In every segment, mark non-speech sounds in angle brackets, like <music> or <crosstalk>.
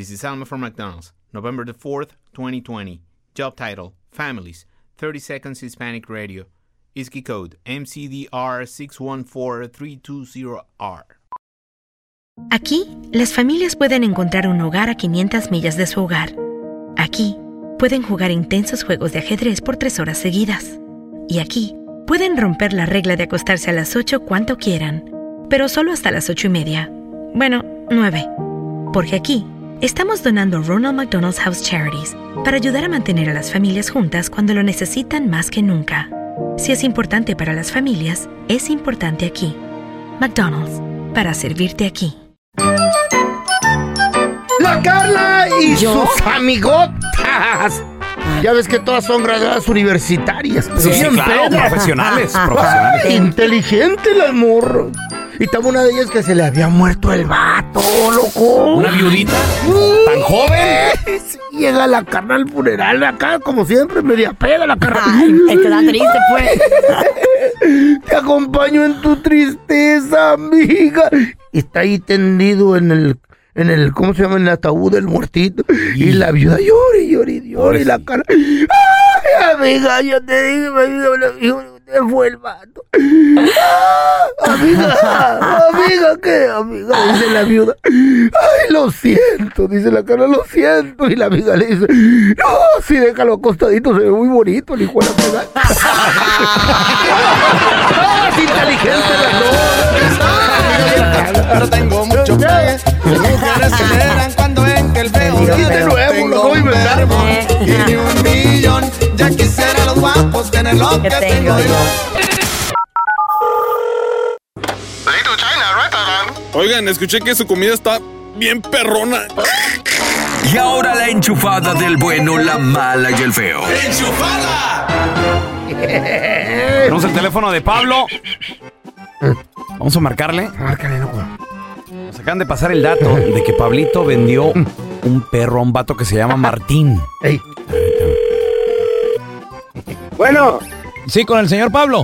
This is Alma from McDonald's, November the 4th, 2020. Job title Families, 30 Seconds Hispanic Radio. ISKI code MCDR614320R. Aquí, las familias pueden encontrar un hogar a 500 millas de su hogar. Aquí, pueden jugar intensos juegos de ajedrez por tres horas seguidas. Y aquí, pueden romper la regla de acostarse a las 8 cuanto quieran, pero solo hasta las 8 y media. Bueno, 9. Porque aquí, estamos donando Ronald McDonald's House Charities para ayudar a mantener a las familias juntas cuando lo necesitan más que nunca. Si es importante para las familias, es importante aquí. McDonald's, para servirte aquí. La Carla y sus amigotas. Ya ves que todas son graduadas universitarias. Sí, sí, Bien claro, profesionales, Ay, inteligente las morras. Y estaba una de ellas que se le había muerto el vato, loco. ¿Una viudita? ¿Tan joven? Sí, Llega la carna al funeral acá, como siempre, media peda la carna. Ay, da triste, pues. <laughs> Te acompaño en tu tristeza, amiga. Y está ahí tendido en el, en el, ¿cómo se llama? En el ataúd del muertito. Y la viuda llora y llora y llora y la cara. Ay, amiga, yo te digo, amiga, usted fue el vato. Ah, amiga, amiga, ¿qué? Amiga, dice la viuda. Ay, lo siento, dice la cara, lo siento. Y la amiga le dice, no, sí, déjalo acostadito, se ve muy bonito el hijo de la pegada. ¡Ah, <laughs> es inteligente dos! Pero tengo mucho pegue. Mujeres se ven que el feo Sí, de nuevo, lo un inventar. verbo y ni un millón. Ya quisiera los guapos tener lo que tengo yo. Oigan, escuché que su comida está bien perrona. Y ahora la enchufada del bueno, la mala y el feo. Tenemos el teléfono de Pablo. Vamos a marcarle. Márcale, loco. Nos acaban de pasar el dato de que Pablito vendió un perro a un vato que se llama Martín. Ey, Bueno, Sí, con el señor Pablo.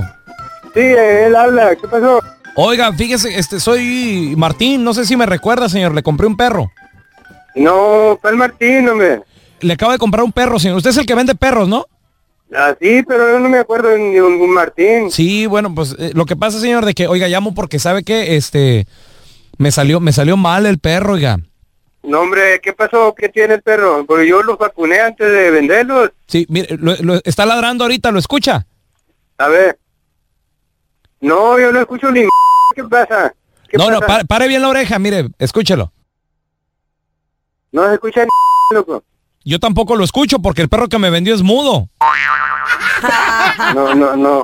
sí, él habla. ¿Qué pasó? Oiga, fíjese, este, soy Martín. No sé si me recuerda, señor. Le compré un perro. No, ¿cuál Martín, hombre? Le acabo de comprar un perro, señor. Usted es el que vende perros, ¿no? Ah, sí, pero yo no me acuerdo de ningún Martín. Sí, bueno, pues eh, lo que pasa, señor, de que, oiga, llamo porque sabe que, este, me salió, me salió mal el perro, oiga. No, hombre, ¿qué pasó? ¿Qué tiene el perro? Porque yo los vacuné antes de venderlos. Sí, mire, lo- lo- está ladrando ahorita, ¿lo escucha? A ver. No, yo no escucho ni... ¿Qué pasa? ¿Qué No, no, pare bien la oreja, mire, escúchelo. No se escucha ni... loco. Yo tampoco lo escucho porque el perro que me vendió es mudo. No, no, no.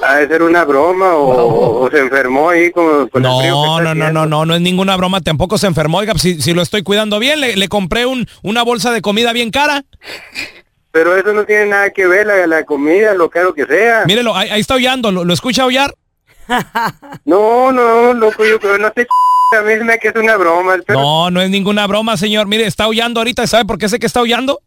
Ha de ser una broma o, o se enfermó ahí con, con el frío que No, está no, no, no, no, no es ninguna broma, tampoco se enfermó. Oiga, si, si lo estoy cuidando bien, le, le compré un, una bolsa de comida bien cara. Pero eso no tiene nada que ver, la, la comida, lo caro que sea. Mírelo, ahí, ahí está aullando, ¿lo, lo escucha aullar? <laughs> No, no, loco, yo creo, no sé, <laughs> a mí me que es una broma. El perro, No, no es ninguna broma, señor. Mire, está aullando ahorita. ¿Sabe por qué sé que está aullando?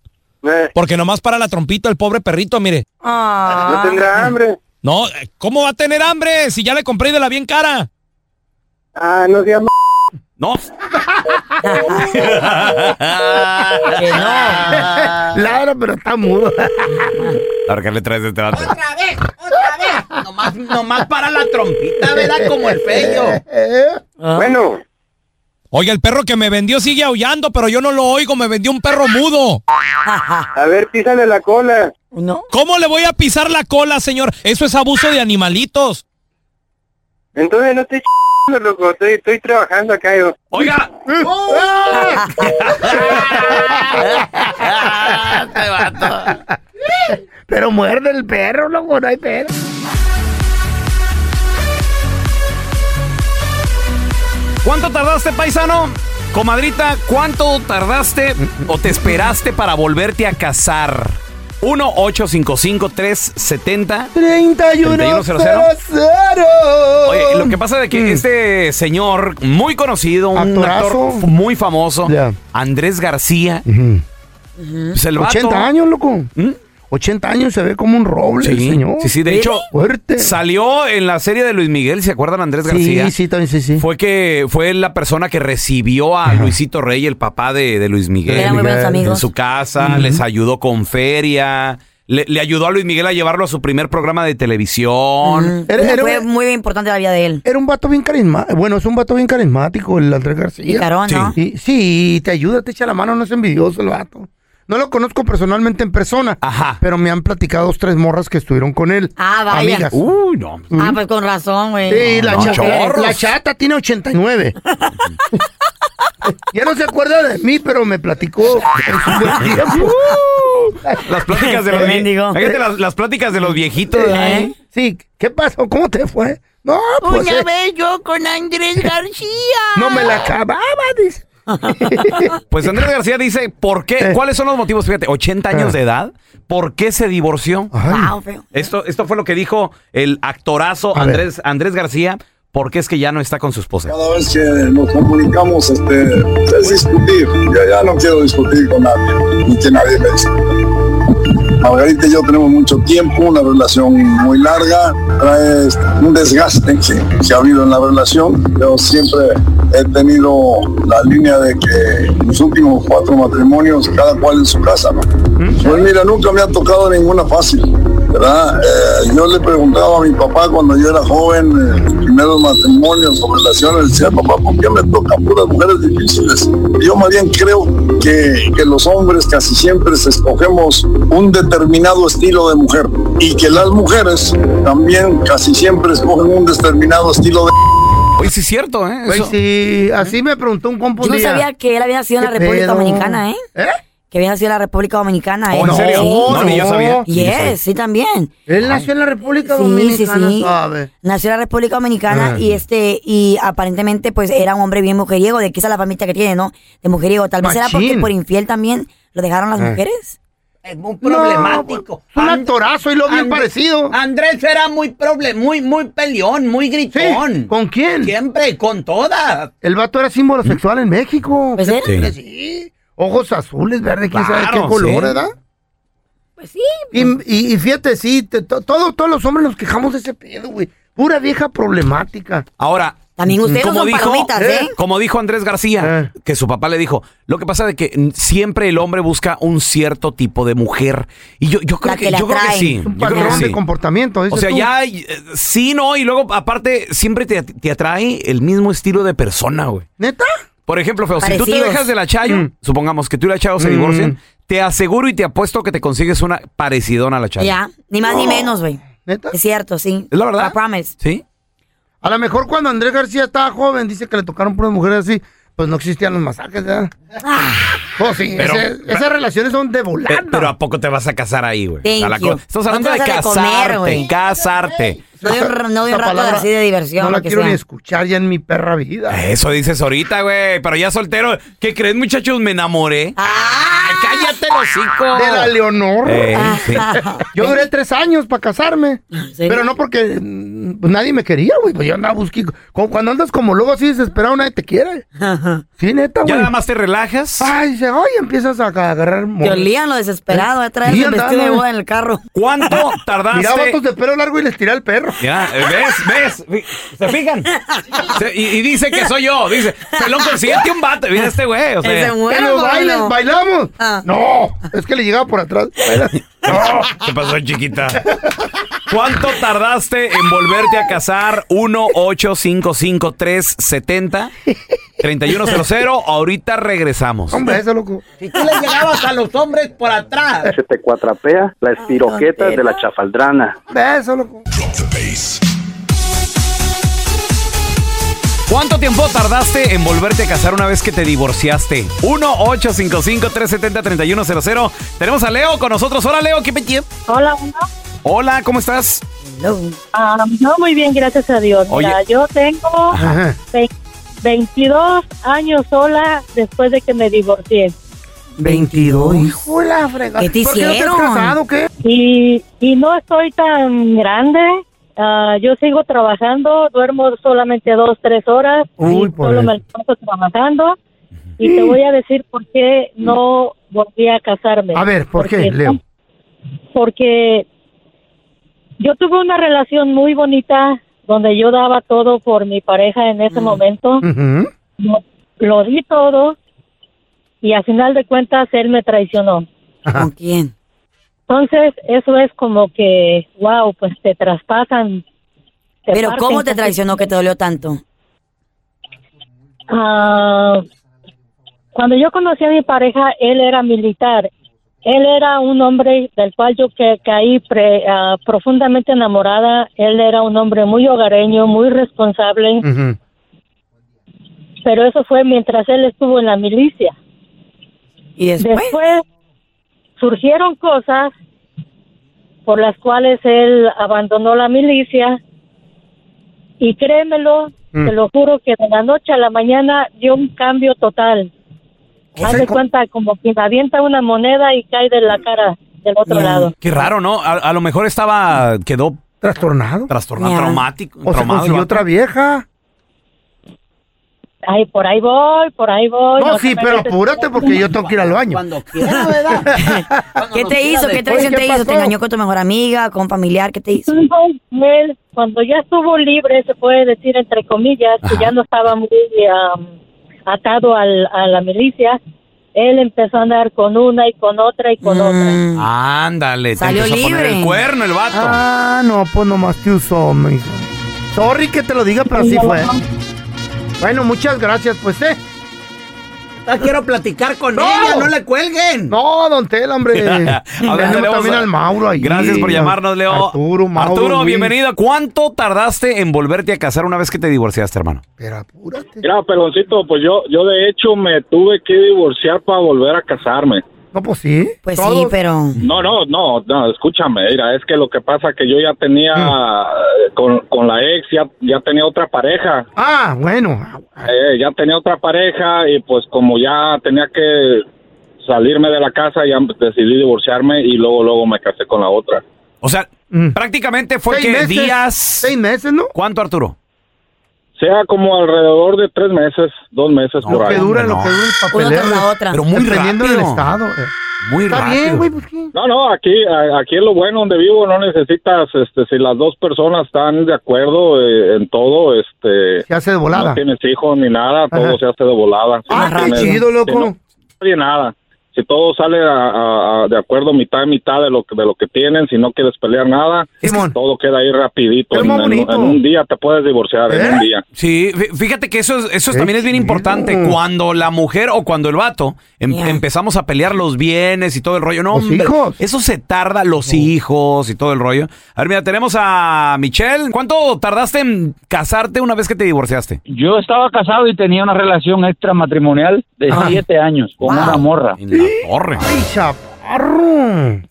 eh, Porque nomás para la trompita el pobre perrito, mire. no tendrá hambre. No, ¿cómo va a tener hambre si ya le compré de la bien cara? Ah, no se llama... No. Que no. <laughs> ladra, pero está mudo. Ver, ¿qué le traes de este vato? Otra vez, otra vez. Nomás, nomás para la trompita, ¿verdad? Como el feo. Eh, Bueno, Oiga, el perro que me vendió sigue aullando, pero yo no lo oigo, me vendió un perro mudo. A ver, písale la cola. No. ¿Cómo le voy a pisar la cola, señor? Eso es abuso de animalitos. Entonces no estoy ch***ando, loco. Estoy, estoy trabajando acá yo. Oiga, <laughs> Pero muerde el perro, loco, no hay perro. ¿Cuánto tardaste, paisano? Comadrita, ¿cuánto tardaste o te esperaste para volverte a casar? 1-855-370. 31 3100. Oye, lo que pasa es que este señor, muy conocido, un Actorazo. actor muy famoso, Ya. Andrés García, pues el vato- 80 años, loco. ¿Mm? 80 años se ve como un roble, Sí, señor. sí, sí, de hecho, Fuerte. salió en la serie de Luis Miguel, ¿se acuerdan Andrés García? Sí, sí, también sí, sí. Fue que fue la persona que recibió a Luisito Rey, el papá de, de Luis Miguel. Eran muy buenos Miguel. en amigos. su casa, les ayudó con feria, le, le ayudó a Luis Miguel a llevarlo a su primer programa de televisión. Era- fue muy importante la vida de él. Era un vato bien carismático. Bueno, es un vato bien carismático, el Andrés García. Y carón, ¿no? Y- sí, te ayuda, te echa la mano, no es envidioso el vato. No lo conozco personalmente en persona, Ajá. pero me han platicado dos, tres morras que estuvieron con él. Ah, vaya. Amigas. Uy, no. Ah, pues con razón, güey. Sí, la, no, chata, chorros. la chata tiene 89. <laughs> ya no se acuerda de mí, pero me platicó en su buen tiempo. Las pláticas de los. Fíjate las, las pláticas de los viejitos. ¿Eh? Sí, ¿qué pasó? ¿Cómo te fue? No, pues eh, vez yo con Andrés García. no me la acababa, dice. <laughs> Pues Andrés García dice, ¿por qué? Eh. ¿Cuáles son los motivos? Fíjate, 80 años Eh. de edad. ¿Por qué se divorció? Wow, feo. Esto, esto fue lo que dijo el actorazo. Andrés, Andrés García. ¿Por qué es que ya no está con su esposa? Cada vez que nos comunicamos este, es discutir. Yo ya no quiero discutir con nadie, ni que nadie me discuta. Margarita y yo tenemos mucho tiempo, una relación muy larga, trae un desgaste que, que ha habido en la relación. Yo siempre he tenido la línea de que los últimos cuatro matrimonios, cada cual en su casa, ¿no? Pues mira, nunca me ha tocado ninguna fácil, ¿verdad? Eh, yo le preguntaba a mi papá cuando yo era joven, eh, primeros matrimonios o relaciones, decía, papá, ¿por qué me tocan puras mujeres difíciles? Yo más bien creo que, que los hombres casi siempre se escogemos un determinado estilo de mujer y que las mujeres también casi siempre escogen un determinado estilo de... Oye, sí es cierto, ¿eh? Pues Eso- sí, así me preguntó un compa un Yo no sabía que él había nacido en la ¿Qué República pedo? Dominicana, ¿eh? ¿Eh? Que había nacido en la República Dominicana, ¿eh? Oh, ¿en serio? Sí. No, ni yo sabía. Ni yo sabía. Yes, sí, también. Él nació en la República Sí, Dominicana, sí, sí. ¿sabe? Nació en la República Dominicana Ah. y este y aparentemente pues era un hombre bien mujeriego, de que esa es la familia que tiene, ¿no? De mujeriego. Tal vez era porque Machín. por infiel también lo dejaron las Ah. mujeres. Es muy problemático. Es un actorazo y lo bien Andrés- parecido. Andrés era muy proble muy, muy peleón, muy gritón. ¿Con quién? Siempre, con todas. El vato era símbolo sexual en México. Pues él. Sí. Sí. Ojos azules, verde, quién sabe qué color, sí. ¿verdad? Pues sí. Y, y- y fíjate, sí, te- to- todo, todos los hombres nos quejamos de ese pedo, güey. Pura vieja problemática. Ahora, También ustedes como son dijo, palomitas, ¿eh? como dijo Andrés García, Eh. que su papá le dijo, lo que pasa es que siempre el hombre busca un cierto tipo de mujer. Y yo, yo creo que, que yo creo que sí. Un yo creo que patrón de sí. comportamiento. O sea, tú. ya eh, sí, no, y luego aparte siempre te, te atrae el mismo estilo de persona, güey. ¿Neta? Por ejemplo, Feo, si tú te dejas de la Chayo, Mm. supongamos que tú y la Chayo se Mm. divorcien, te aseguro y te apuesto que te consigues una parecidona a la Chayo. Ya, ni más ni menos, güey. ¿Neta? Es cierto, sí. ¿Es la verdad? I promise. ¿Sí? A lo mejor cuando Andrés García estaba joven, dice que le tocaron puras mujeres así, pues no existían los masajes, ¿verdad? Pues sí, Pero- ese- esas relaciones son de volada. Pe- Pero ¿a poco te vas a casar ahí, güey? Estamos hablando de casarte, casarte. No de un, no de un Esa rato palabra así de diversión. No la que quiero sea. ni escuchar ya en mi perra vida. Eso dices ahorita, güey. Pero ya soltero. ¿Qué crees, muchachos? Me enamoré. Ah, cállate el hocico! De la Leonor. Eh, sí. Yo duré tres años para casarme. Pero no porque mm, pues nadie me quería, güey. Pues yo andaba buscando. Cuando andas como luego así desesperado, nadie te quiere. Sí, neta, Ya güey. nada más te relajas. Ay, dice, ay, empiezas a agarrar Te olían lo desesperado, a traer Sí, el vestido de boda en el carro. ¿Cuánto <laughs> tardaste? Miraba vatos de pelo largo y les tiré al perro. Ya, eh, ¿ves? ¿Ves? ¿Se fijan? Se- y, y dice que soy yo. Dice, pelón, consíguete un vato. Mira este güey. O sea, Ese güey. ¿Que Bueno, los bailes? bueno. ¿Bailamos? Ah. No, es que le llegaba por atrás. <laughs> Baila. ¿Qué pasó, chiquita? ¿Cuánto tardaste en volverte a casar? 1-855-370-3100. Ahorita regresamos. Hombre, eso loco. Si tú le llegabas a los hombres por atrás. Se te cuatrapea la espiroqueta de la chafaldrana. Eso loco. ¿Cuánto tiempo tardaste en volverte a casar una vez que te divorciaste? 1-855-370-3100. Tenemos a Leo con nosotros. Hola, Leo. ¿Qué petí? Hola, Hola, ¿cómo estás? Ah, no, muy bien, gracias a Dios. Mira, Oye. yo tengo ve- 22 años sola después de que me divorcié. 22. Hijo de la fregada. ¿Qué te ¿Por qué no te has hicieron? casado o qué? Y, y no estoy tan grande. Ah, yo sigo trabajando, duermo solamente dos, tres horas. Uy, y por solo eso. me paso trabajando. Y te voy a decir por qué no volví a casarme. A ver, ¿por qué, Porque- Leo? Porque yo tuve una relación muy bonita donde yo daba todo por mi pareja en ese momento. Ujú. Lo, lo di todo y al final de cuentas él me traicionó. ¿Con quién? Entonces, eso es como que, wow, pues te traspasan. te Pero parten ¿cómo te traicionó que te dolió tanto? Ah, cuando yo conocí a mi pareja, él era militar. Él era un hombre del cual yo que, caí pre- ah, profundamente enamorada. Él era un hombre muy hogareño, muy responsable. Pero eso fue mientras él estuvo en la milicia. ¿Y después? surgieron cosas por las cuales él abandonó la milicia y créemelo, Mm. te lo juro que de la noche a la mañana dio un cambio total. Haz de cuenta como quien avienta una moneda y cae de la cara del otro lado. Qué raro, ¿no? A, a lo mejor estaba, quedó trastornado. Trastornado, Ya. traumático. O se traumado el consiguió vato. otra vieja. Ay, por ahí voy, por ahí voy. No, sí, pero apúrate porque yo tengo que ir al baño. Cuando quiera, ¿verdad? <laughs> ¿Qué te hizo? ¿Qué traición Oye, ¿qué te hizo? ¿Te engañó con tu mejor amiga, con un familiar? ¿Qué te hizo? Él, cuando ya estuvo libre, se puede decir entre comillas, que ya no estaba muy am, atado al- a la milicia, él empezó a andar con una y con otra y con otra. Ándale, te Salió empezó a poner libre. el cuerno el vato. Ah, no, pues nomás te usó, mi hija. Sorry que te lo diga, pero así fue. Bueno, muchas gracias, pues, ¿eh? Ah, quiero platicar con No. ella, no le cuelguen. No, don Tel, hombre. <laughs> A ver, Tenemos tenemos también a- al Mauro ahí. Gracias por llamarnos, Leo. Arturo, Mauro, Arturo, Luis. bienvenido. ¿Cuánto tardaste en volverte a casar una vez que te divorciaste, hermano? Mira, peloncito, pues yo, yo de hecho me tuve que divorciar para volver a casarme. No, pues sí. Pues sí, pero... No, no, no, no, escúchame, mira, es que lo que pasa que yo ya tenía, eh, con, con la ex, ya, ya tenía otra pareja, Ah, bueno. eh, ya tenía otra pareja y pues como ya tenía que salirme de la casa, ya decidí divorciarme y luego, luego me casé con la otra. O sea, prácticamente fue Mm. Seis que meses. días. Seis meses, ¿no? ¿Cuánto, Arturo? Sea como alrededor de tres meses, dos meses por Lo que ahí. dura, lo que dura el papeleo. Pero muy Dependiendo del rápido. estado. eh. Muy Está rápido. bien, güey, pues qué. No, no, aquí, aquí es lo bueno donde vivo, no necesitas, este, si las dos personas están de acuerdo eh, en todo, este... Se hace de volada. No tienes hijos ni nada, todo Ajá. se hace de volada. Si Ah, no qué tienes- chido, loco. si no oye nada. Si todo sale a- a- a- de acuerdo mitad y mitad de lo que de lo que tienen, si no quieres pelear nada, todo queda ahí rapidito. En, en- en un día te puedes divorciar, en ¿Eh? un día. Sí, fí- fíjate que eso, es- eso es- también es bien importante. Cuando la mujer o cuando el vato em- empezamos a pelear los bienes y todo el rollo. No, Los hombre, hijos. Eso se tarda, los hijos y todo el rollo. A ver, mira, tenemos a Michelle. ¿Cuánto tardaste en casarte una vez que te divorciaste? Yo estaba casado y tenía una relación extramatrimonial de Ah. siete años con una morra. Torre. ¡Ay, chaparro!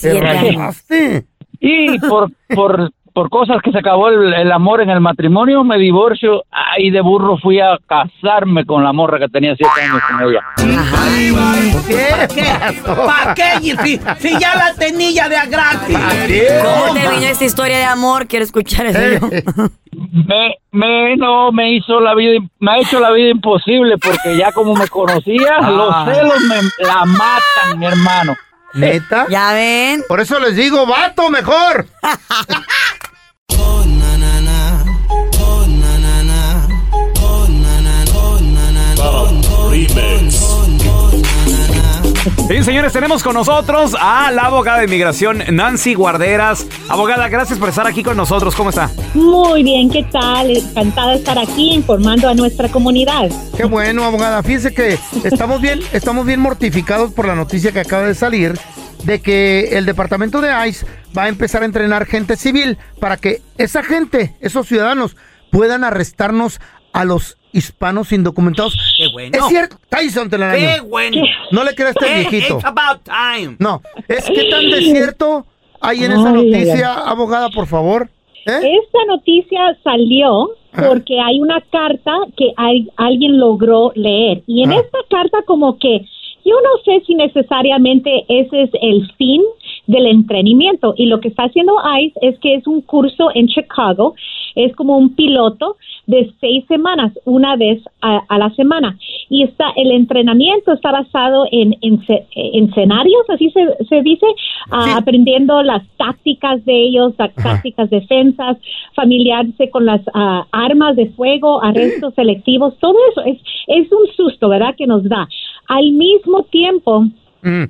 ¿Te rayaste? Y por, por, por cosas que se acabó el, el amor en el matrimonio, me divorcio. Ahí de burro fui a casarme con la morra que tenía siete años con ella. ¿Para qué? ¿Para qué? Si, si ya la tenía de a gratis. ¿Cómo te vino esta historia de amor? Quiero escuchar eso yo. Me, me, no, me hizo la vida, me ha hecho la vida imposible porque ya como me conocía, Ah. los celos me la matan, mi hermano. ¿Neta? Ya ven. Por eso les digo, vato, mejor. <laughs> Bien, señores, tenemos con nosotros a la abogada de inmigración Nancy Guarderas. Abogada, gracias por estar aquí con nosotros. ¿Cómo está? Muy bien, ¿qué tal? Encantada de estar aquí informando a nuestra comunidad. Qué bueno, abogada. Fíjese que estamos bien, estamos bien mortificados por la noticia que acaba de salir de que el departamento de ICE va a empezar a entrenar gente civil para que esa gente, esos ciudadanos, puedan arrestarnos a los hispanos indocumentados. Qué bueno. Es cierto, Tyson te la Qué bueno. No le creas a este viejito. It's about time. No, es que tan desierto hay en esa Ay, noticia, abogada, por favor. ¿Eh? Esta noticia salió porque hay una carta que hay- alguien logró leer. Y en esta carta como que yo no sé si necesariamente ese es el fin del entrenamiento. Y lo que está haciendo ICE es que es un curso en Chicago, es como un piloto de seis semanas, una vez a, a la semana. Y está el entrenamiento está basado en, en, ce- en escenarios, así se, se dice, ah, aprendiendo las tácticas de ellos, las tácticas defensas, familiarse con las ah, armas de fuego, arrestos <clears throat> selectivos, todo eso es, es un susto, ¿verdad? Que nos da. Al mismo tiempo,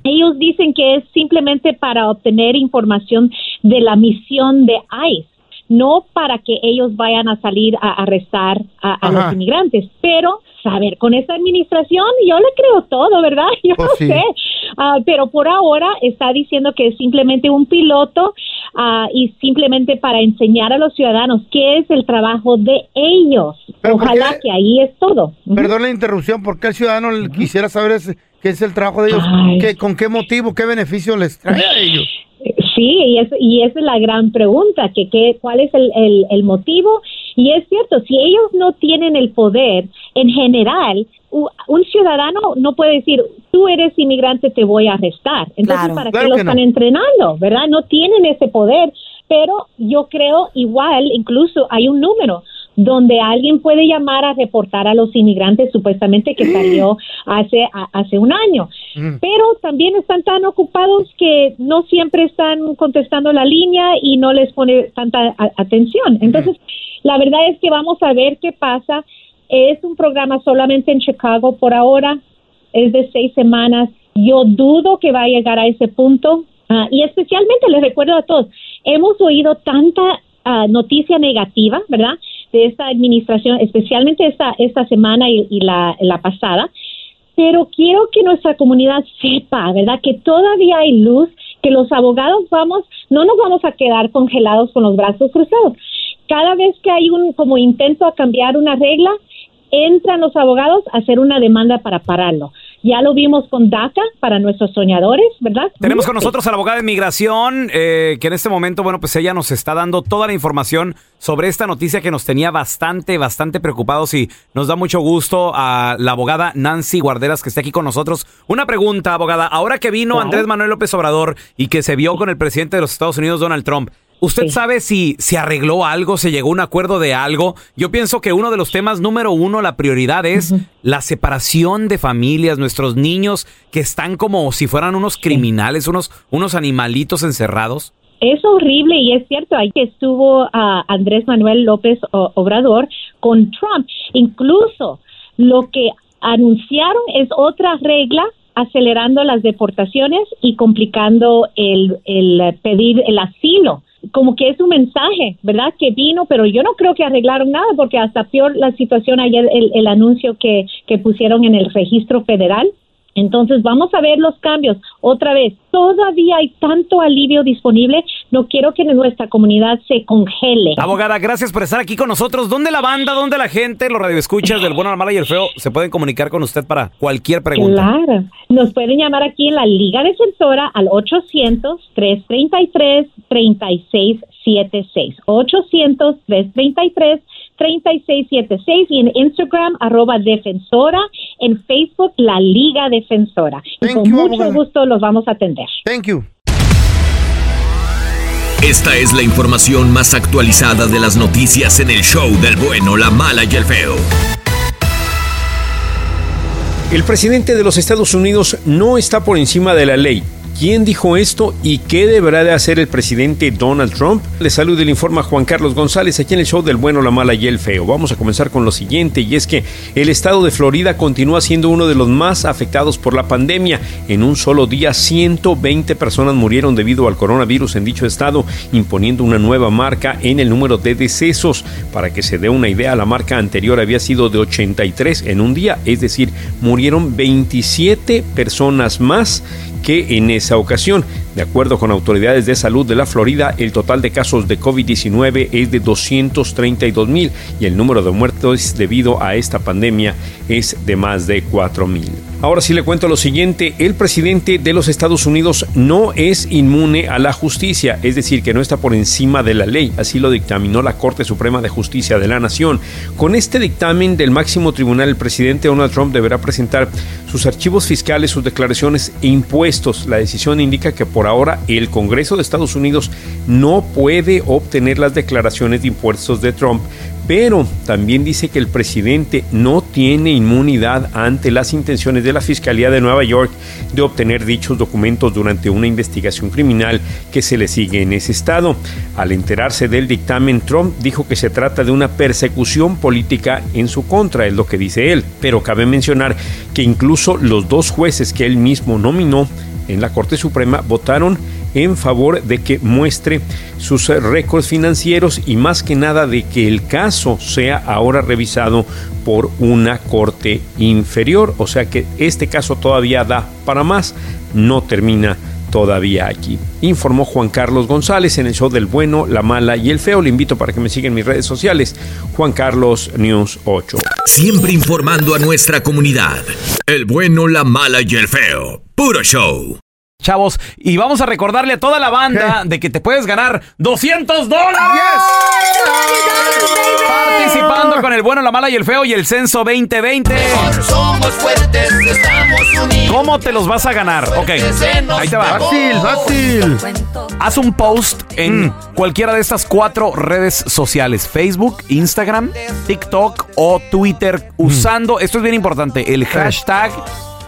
ellos dicen que es simplemente para obtener información de la misión de ICE, no para que ellos vayan a salir a arrestar a, a los inmigrantes. Pero, saber, con esta administración yo le creo todo, ¿verdad? <laughs> Yo Pues no sí. sé. Ah, pero por ahora está diciendo que es simplemente un piloto ah, y simplemente para enseñar a los ciudadanos qué es el trabajo de ellos. Ojalá que ahí es todo. Perdón la interrupción, porque el ciudadano quisiera saber ese- qué es el trabajo de ellos, qué, con qué motivo, qué beneficio les trae a ellos. Sí, y, es, y esa es la gran pregunta, que, que cuál es el, el, el motivo. Y es cierto, si ellos no tienen el poder, en general, un ciudadano no puede decir, tú eres inmigrante, te voy a arrestar. Entonces, Claro. ¿para Claro qué lo no. están entrenando? ¿Verdad? No tienen ese poder. Pero yo creo igual, incluso hay un número donde alguien puede llamar a reportar a los inmigrantes supuestamente que salió <clears throat> hace, a- hace un año. Pero también están tan ocupados que no siempre están contestando la línea y no les pone tanta atención. Entonces, la verdad es que vamos a ver qué pasa. Es un programa solamente en Chicago por ahora, es de seis semanas. Yo dudo que va a llegar a ese punto. Ah, y especialmente les recuerdo a todos, hemos oído tanta ah, noticia negativa, ¿verdad? De esta administración, especialmente esta, esta semana y, y la, la pasada. Pero quiero que nuestra comunidad sepa, ¿verdad? Que todavía hay luz, que los abogados vamos, no nos vamos a quedar congelados con los brazos cruzados. Cada vez que hay un como intento a cambiar una regla, entran los abogados a hacer una demanda para pararlo. Ya lo vimos con DACA para nuestros soñadores, ¿verdad? Tenemos con nosotros a la abogada de inmigración, eh, que en este momento, bueno, pues ella nos está dando toda la información sobre esta noticia que nos tenía bastante, bastante preocupados y nos da mucho gusto a la abogada Nancy Guarderas que está aquí con nosotros. Una pregunta, abogada. Ahora que vino Claro. Andrés Manuel López Obrador y que se vio con el presidente de los Estados Unidos, Donald Trump, ¿Usted sabe si se arregló algo, se llegó a un acuerdo de algo? Yo pienso que uno de los temas número uno, la prioridad es la separación de familias, nuestros niños que están como si fueran unos criminales, unos, unos animalitos encerrados. Es horrible y es cierto, ahí que estuvo ah, Andrés Manuel López Obrador con Trump. Incluso lo que anunciaron es otra regla acelerando las deportaciones y complicando el, el pedir el asilo. Como que es un mensaje, ¿verdad? Que vino, pero yo no creo que arreglaron nada porque hasta peor la situación ayer, el, el anuncio que, que pusieron en el registro federal. Entonces vamos a ver los cambios. Otra vez, todavía hay tanto alivio disponible. No quiero que nuestra comunidad se congele. Abogada, gracias por estar aquí con nosotros. ¿Dónde la banda, dónde la gente, los radioescuchas del bueno, la mala y el feo se pueden comunicar con usted para cualquier pregunta? Claro. Nos pueden llamar aquí en la Liga Defensora al 800-333-3676. 800-333-3676 y en Instagram arroba defensora, en Facebook la Liga Defensora. Y con mucho gusto los vamos a atender. Thank you. Esta es la información más actualizada de las noticias en el show del bueno, la mala y el feo. El presidente de los Estados Unidos no está por encima de la ley, ¿Quién dijo esto y qué deberá de hacer el presidente Donald Trump? Le saluda y le informa Juan Carlos González aquí en el show del bueno, la mala y el feo. Vamos a comenzar con lo siguiente y es que el estado de Florida continúa siendo uno de los más afectados por la pandemia. En un solo día 120 personas murieron debido al coronavirus en dicho estado, imponiendo una nueva marca en el número de decesos. Para que se dé una idea, la marca anterior había sido de 83 en un día, es decir, murieron 27 personas más que en esa ocasión. De acuerdo con autoridades de salud de la Florida, el total de casos de COVID-19 es de 232 mil y el número de muertos debido a esta pandemia es de más de 4 mil. Ahora sí le cuento lo siguiente, el presidente de los Estados Unidos no es inmune a la justicia, es decir, que no está por encima de la ley, así lo dictaminó la Corte Suprema de Justicia de la Nación. Con este dictamen del máximo tribunal, el presidente Donald Trump deberá presentar sus archivos fiscales, sus declaraciones e impuestos. La decisión indica que por ahora el Congreso de Estados Unidos no puede obtener las declaraciones de impuestos de Trump, pero también dice que el presidente no tiene inmunidad ante las intenciones de la Fiscalía de Nueva York de obtener dichos documentos durante una investigación criminal que se le sigue en ese estado. Al enterarse del dictamen, Trump dijo que se trata de una persecución política en su contra, es lo que dice él, pero cabe mencionar que incluso los dos jueces que él mismo nominó en la Corte Suprema votaron en favor de que muestre sus récords financieros y más que nada de que el caso sea ahora revisado por una corte inferior. O sea que este caso todavía da para más, no termina todavía aquí. Informó Juan Carlos González en el show del bueno, la mala y el feo. Le invito para que me sigan en mis redes sociales, Juan Carlos News 8. Siempre informando a nuestra comunidad. El bueno, la mala y el feo. Puro show. Chavos, y vamos a recordarle a toda la banda de que te puedes ganar 200 dólares. Participando con el bueno, la mala y el feo y el censo 2020. Somos fuertes, estamos unidos. ¿Cómo te los vas a ganar? Ok, ahí te va. Fácil, fácil. Haz un post en cualquiera de estas cuatro redes sociales: Facebook, Instagram, TikTok o Twitter, usando, esto es bien importante, el hashtag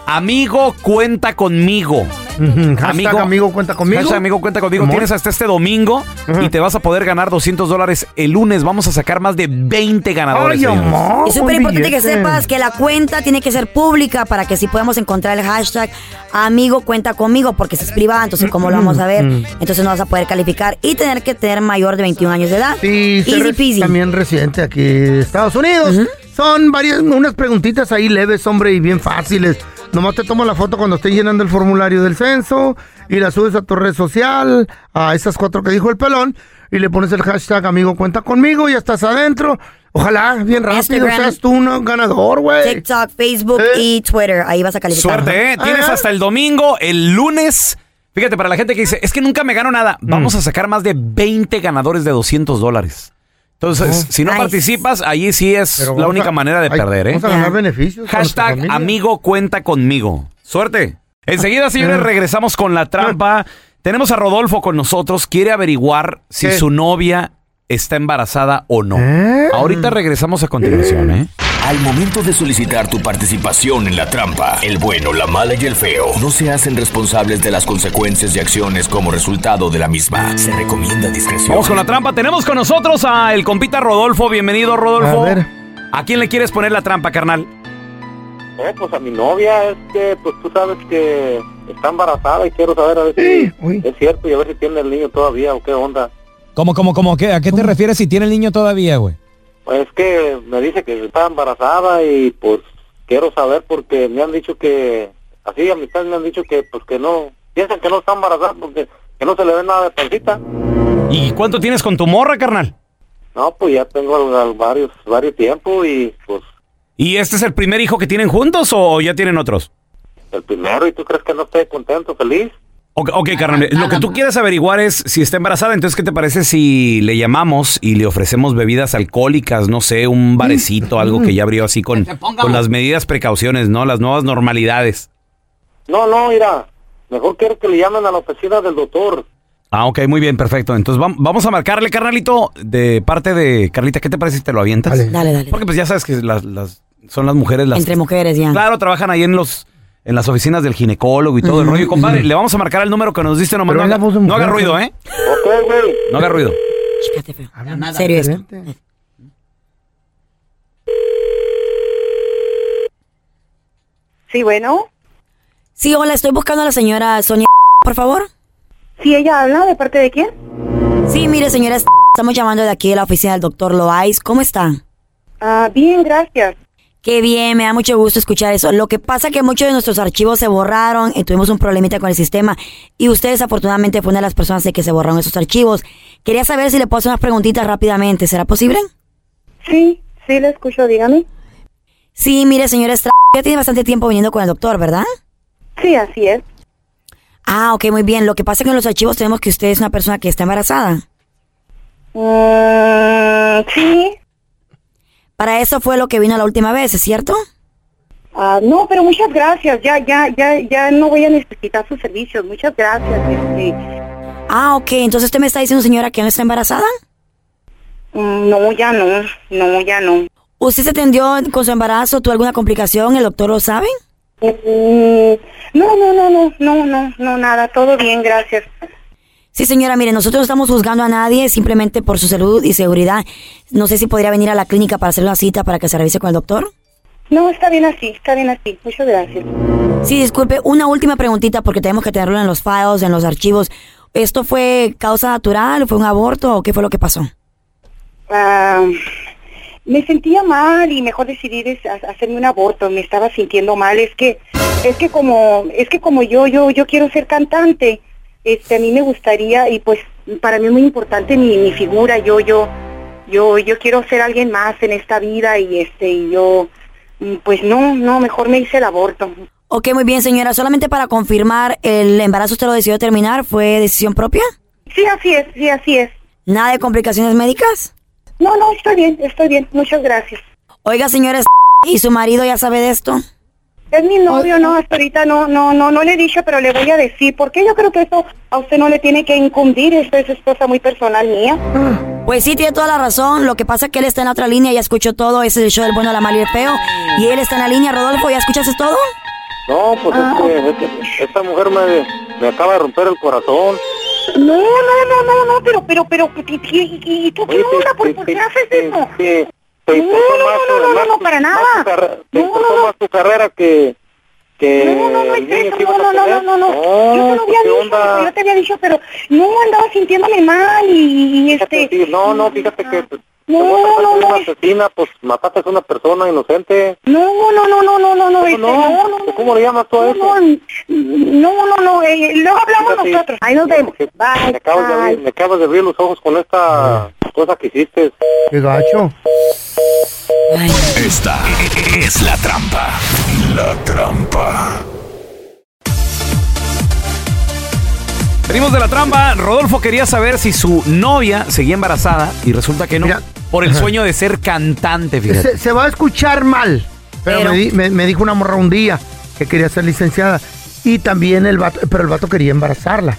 amigo cuenta conmigo. Hashtag amigo cuenta conmigo. Hashtag amigo cuenta conmigo. Amor. Tienes hasta este domingo y te vas a poder ganar 200 dólares el lunes. Vamos a sacar más de 20 ganadores. Ay, amor. Es súper importante que sepas que la cuenta tiene que ser pública para que así podamos encontrar el hashtag amigo cuenta conmigo porque si es privada, entonces cómo lo vamos a ver, entonces no vas a poder calificar y tener que tener mayor de 21 años de edad. Ser Easy peasy. también residente aquí de Estados Unidos. Son varias, unas preguntitas ahí leves, hombre, y bien fáciles. Nomás te tomo la foto cuando estés llenando el formulario del censo y la subes a tu red social, a esas cuatro que dijo el pelón, y le pones el hashtag amigo cuenta conmigo y ya estás adentro. Ojalá, bien rápido, Instagram. seas tú un ganador, güey. TikTok, Facebook y Twitter. Ahí vas a calificar. Suerte, ¿eh? Tienes hasta el domingo, el lunes. Fíjate, para la gente que dice, es que nunca me gano nada, vamos a sacar más de 20 ganadores de 200 dólares. Entonces, si no Nice. participas, ahí sí es Pero la única a- manera de perder, ¿eh? Vamos a ganar beneficios. Hashtag amigo cuenta conmigo. Suerte. Enseguida, señores, regresamos con la trampa. Tenemos a Rodolfo con nosotros. Quiere averiguar si ¿Qué? su novia está embarazada o no. ¿Eh? Ahorita regresamos a continuación, ¿eh? Al momento de solicitar tu participación en la trampa, el bueno, la mala y el feo no se hacen responsables de las consecuencias y acciones como resultado de la misma. Se recomienda discreción. Vamos con la trampa. Tenemos con nosotros a el compita Rodolfo. Bienvenido, Rodolfo. A ver. ¿A quién le quieres poner la trampa, carnal? Eh, pues a mi novia es que, pues tú sabes que está embarazada y quiero saber a ver si es cierto y a ver si tiene el niño todavía o qué onda. ¿Cómo, cómo, cómo? ¿Qué? ¿A qué te refieres si tiene el niño todavía, güey? Pues es que me dice que está embarazada y pues quiero saber porque me han dicho que, así amistades me han dicho que pues que no, piensan que no está embarazada porque que no se le ve nada de pancita. ¿Y cuánto tienes con tu morra, carnal? No, pues ya tengo varios, varios tiempo y pues ¿Y este es el primer hijo que tienen juntos o ya tienen otros? el primero y tú crees que no estoy contento, feliz. Ok, ok, carnal. Lo que tú quieres averiguar es si está embarazada. Entonces, ¿qué te parece si le llamamos y le ofrecemos bebidas alcohólicas? No sé, un barecito, algo que ya abrió así con, con las medidas precauciones, ¿no? Las nuevas normalidades. No, no, mira, mejor quiero que le llamen a la oficina del doctor. Ah, ok, muy bien, perfecto. Entonces vam- vamos a marcarle, carnalito, de parte de Carlita. ¿Qué te parece si te lo avientas? Dale, dale. Porque pues ya sabes que las, las- son las mujeres las... Entre mujeres ya. Claro, trabajan ahí en los en las oficinas del ginecólogo y todo el rollo. Compadre, le vamos a marcar el número que nos diste nomás. Pero No es la haga, voz de no mujer, haga ruido, ¿no? ¿eh? No haga ruido. Serio esto. Sí, bueno. Sí, hola, estoy buscando a la señora Sonia, por favor. Sí, ella habla, ¿de parte de quién? Sí, mire, señora, estamos llamando de aquí de la oficina del doctor Loaiz. ¿Cómo está? Ah, bien, gracias. Qué bien, me da mucho gusto escuchar eso. Lo que pasa es que muchos de nuestros archivos se borraron y tuvimos un problemita con el sistema. Y usted desafortunadamente fue una de las personas de que se borraron esos archivos. Quería saber si le puedo hacer unas preguntitas rápidamente. ¿Será posible? Sí, sí, le escucho, dígame. Sí, mire, señora Estrada, ya tiene bastante tiempo viniendo con el doctor, ¿verdad? Sí, así es. Ah, ok, muy bien. Lo que pasa es que en los archivos tenemos que usted es una persona que está embarazada. Mm, sí. Para eso fue lo que vino la última vez, ¿es cierto? Ah, no, pero muchas gracias. Ya, ya, ya, ya no voy a necesitar sus servicios. Muchas gracias. Este, Ah, ok. Entonces usted me está diciendo, señora, que no está embarazada. mm, no, ya no. No, ya no. ¿Usted se atendió con su embarazo? ¿Tuvo alguna complicación? ¿El doctor lo sabe? Mm, no, no, no, no, no, no, no, nada. Todo bien, gracias. Sí, señora, mire, nosotros no estamos juzgando a nadie simplemente por su salud y seguridad. No sé si podría venir a la clínica para hacer una cita para que se revise con el doctor. No, está bien así, está bien así. Muchas gracias. Sí, disculpe, una última preguntita porque tenemos que tenerlo en los files, en los archivos. ¿Esto fue causa natural? ¿Fue un aborto o qué fue lo que pasó? Ah, me sentía mal y mejor decidí hacerme un aborto. Me estaba sintiendo mal. Es que, es que como, es que como yo, yo, yo quiero ser cantante. Este, a mí me gustaría y pues para mí es muy importante mi, mi figura. Yo, yo, yo, yo quiero ser alguien más en esta vida y este, y yo, mm, pues no, no, mejor me hice el aborto. Ok, muy bien, señora. Solamente para confirmar, ¿el embarazo usted lo decidió terminar? ¿Fue decisión propia? Sí, así es, sí, así es. ¿Nada de complicaciones médicas? No, no, estoy bien, estoy bien. Muchas gracias. Oiga, señora, ¿y su marido ya sabe de esto? Es mi novio, no, hasta ahorita no, no, no, no le he dicho, pero le voy a decir, porque yo creo que esto a usted no le tiene que incumdir, esto es cosa muy personal mía. Pues sí, tiene toda la razón. Lo que pasa es que él está en la otra línea, ya escuchó todo. Ese es el show del bueno, la mala y el feo. Y él está en la línea. Rodolfo, ¿ya escuchaste todo? No, pues es que, es que esta mujer me, me acaba de romper el corazón. No, no, no, no, no, pero, pero, pero, ¿y, y- y- y tú qué onda? ¿Por, por qué haces eso? Te No, importó no, más, no, no, no, más no, para más nada. tu carre- Te importó más tu carrera que... que No, no, no, el niño que no, no, no, no, no, no. Yo te lo había ¿qué dicho, onda? yo te había dicho, pero no andaba sintiéndome mal y, y este... Sí, no, no, fíjate que... pues, No, no, no, una es- asesina, pues mataste a una persona inocente. No, no, no, no, no, no, no, este, no? no, no. ¿Cómo le llamas tú a No, eso? no, no, no, eh, luego hablamos Fíjate, nosotros. Ahí nos vemos. Me Bye, acabas, de abrir, bye. me acabas de abrir los ojos con esta cosa que hiciste. Qué gacho. Esta es la trampa. La trampa. Venimos de la trampa. Rodolfo quería saber si su novia seguía embarazada y resulta que no. por el Ajá. sueño de ser cantante, fíjate. Se, se va a escuchar mal. Pero, Pero- Me, di- me- me dijo una morra un día que quería ser licenciada. Y también el vato, pero el vato quería embarazarla.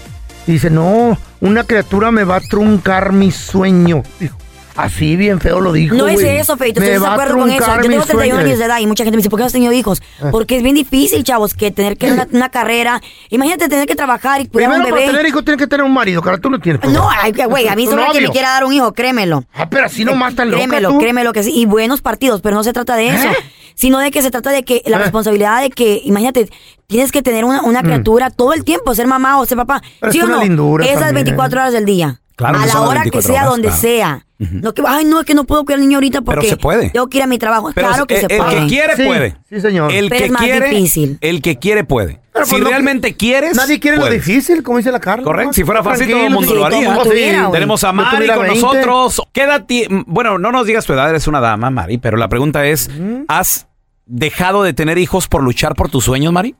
Y dice, no, una criatura me va a truncar mi sueño. Dijo, así bien feo lo dijo. No es eso, Feito, estoy de a acuerdo con eso. Yo tengo mi 31 sueño. años de edad y mucha gente me dice, ¿por qué no has tenido hijos? Ah. Porque es bien difícil, chavos, que tener que una, una carrera. Imagínate tener que trabajar y cuidar a Primero, un para bebé. tener hijos, tiene que tener un marido, cara, tú no tienes. No, ay, que, güey, a mí solo que me quiera dar un hijo, créemelo. Ah, pero así nomás tan loca Créemelo, tú. créemelo que sí. Y buenos partidos, pero no se trata de eso. ¿Eh? Sino de que se trata de que la ¿Eh? responsabilidad de que, imagínate, tienes que tener una, una Mm. criatura todo el tiempo, ser mamá o ser papá. Pero ¿Sí es o una no? lindura Esas también. 24 horas del día. Claro a que la hora que 24 sea, horas, donde claro. sea. No que, ay, no, es que no puedo cuidar al niño ahorita porque se puede. tengo que ir a mi trabajo. Pero claro que el, se el puede. que quiere puede. Sí, señor. El Pero que es más quiere, difícil. el que quiere puede. Pero si pues no- realmente quieres, Nadie quiere lo difícil, como dice la Carla. Correcto, ¿no? si fuera fácil todo el mundo lo sí, el haría. tuviera. Tenemos a Mari con 20. nosotros. ¿Qué edad ti- Bueno, no nos digas tu edad, eres una dama, Mari, pero la pregunta es, ¿has dejado de tener hijos por luchar por tus sueños, Mari?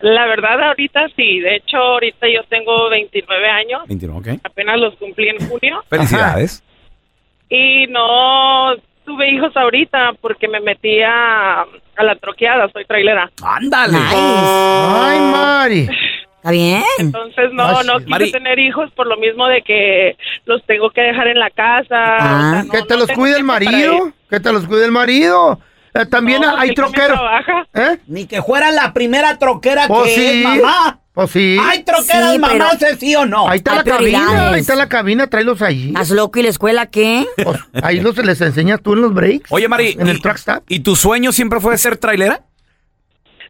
La verdad, ahorita sí. De hecho, ahorita yo tengo 29 años. 29, ok. Apenas los cumplí en junio. <laughs> Felicidades. Y no tuve hijos ahorita porque me metí a, a la troqueada. Soy trailera. ¡Ándale! Ay, Mari. ¿Está bien? Entonces, no, Ah, no quise Mari. tener hijos por lo mismo de que los tengo que dejar en la casa. o sea, no- que te no los cuide el marido. Que te los cuide el marido. Eh, también No, hay troqueros. trabaja. ¿Eh? Ni que fuera la primera troquera Pues que sí. es mamá. Pues sí. ¿Hay troqueras Sí, mamás, eh, sí o no? Ahí está Hay la cabina, ahí está la cabina, tráelos ahí. ¿Estás loco y la escuela qué? Pues, ahí los les enseñas tú en los breaks. Oye, Mari, En el ¿y- truck stop. ¿y tu sueño siempre fue ser trailera?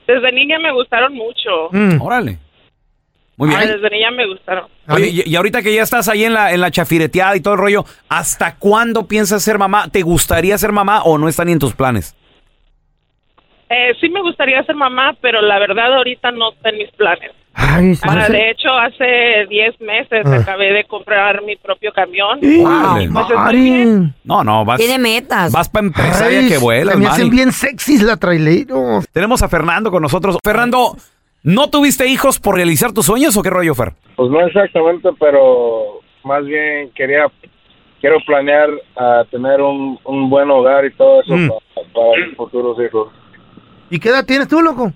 Desde niña me gustaron mucho. Mm. Órale. Muy bien. Ah, Desde niña me gustaron. Oye, y, y ahorita que ya estás ahí en la, en la chafireteada y todo el rollo, ¿hasta cuándo piensas ser mamá? ¿Te gustaría ser mamá o no está ni en tus planes? Eh, sí me gustaría ser mamá, pero la verdad ahorita no está en mis planes. Ay, Ah, de hecho, hace 10 meses Ah. acabé de comprar mi propio camión. Órale. Y pues. No, no, vas, Tiene metas. vas para empresaria Ay, que vuelas, se me hacen bien sexys la trailero. Tenemos a Fernando con nosotros. Fernando, ¿no tuviste hijos por realizar tus sueños o qué rollo, Fer? Pues no exactamente, pero más bien quería, quiero planear a tener un, un buen hogar y todo eso Mm. pa- para mis futuros hijos. ¿Y qué edad tienes tú, loco?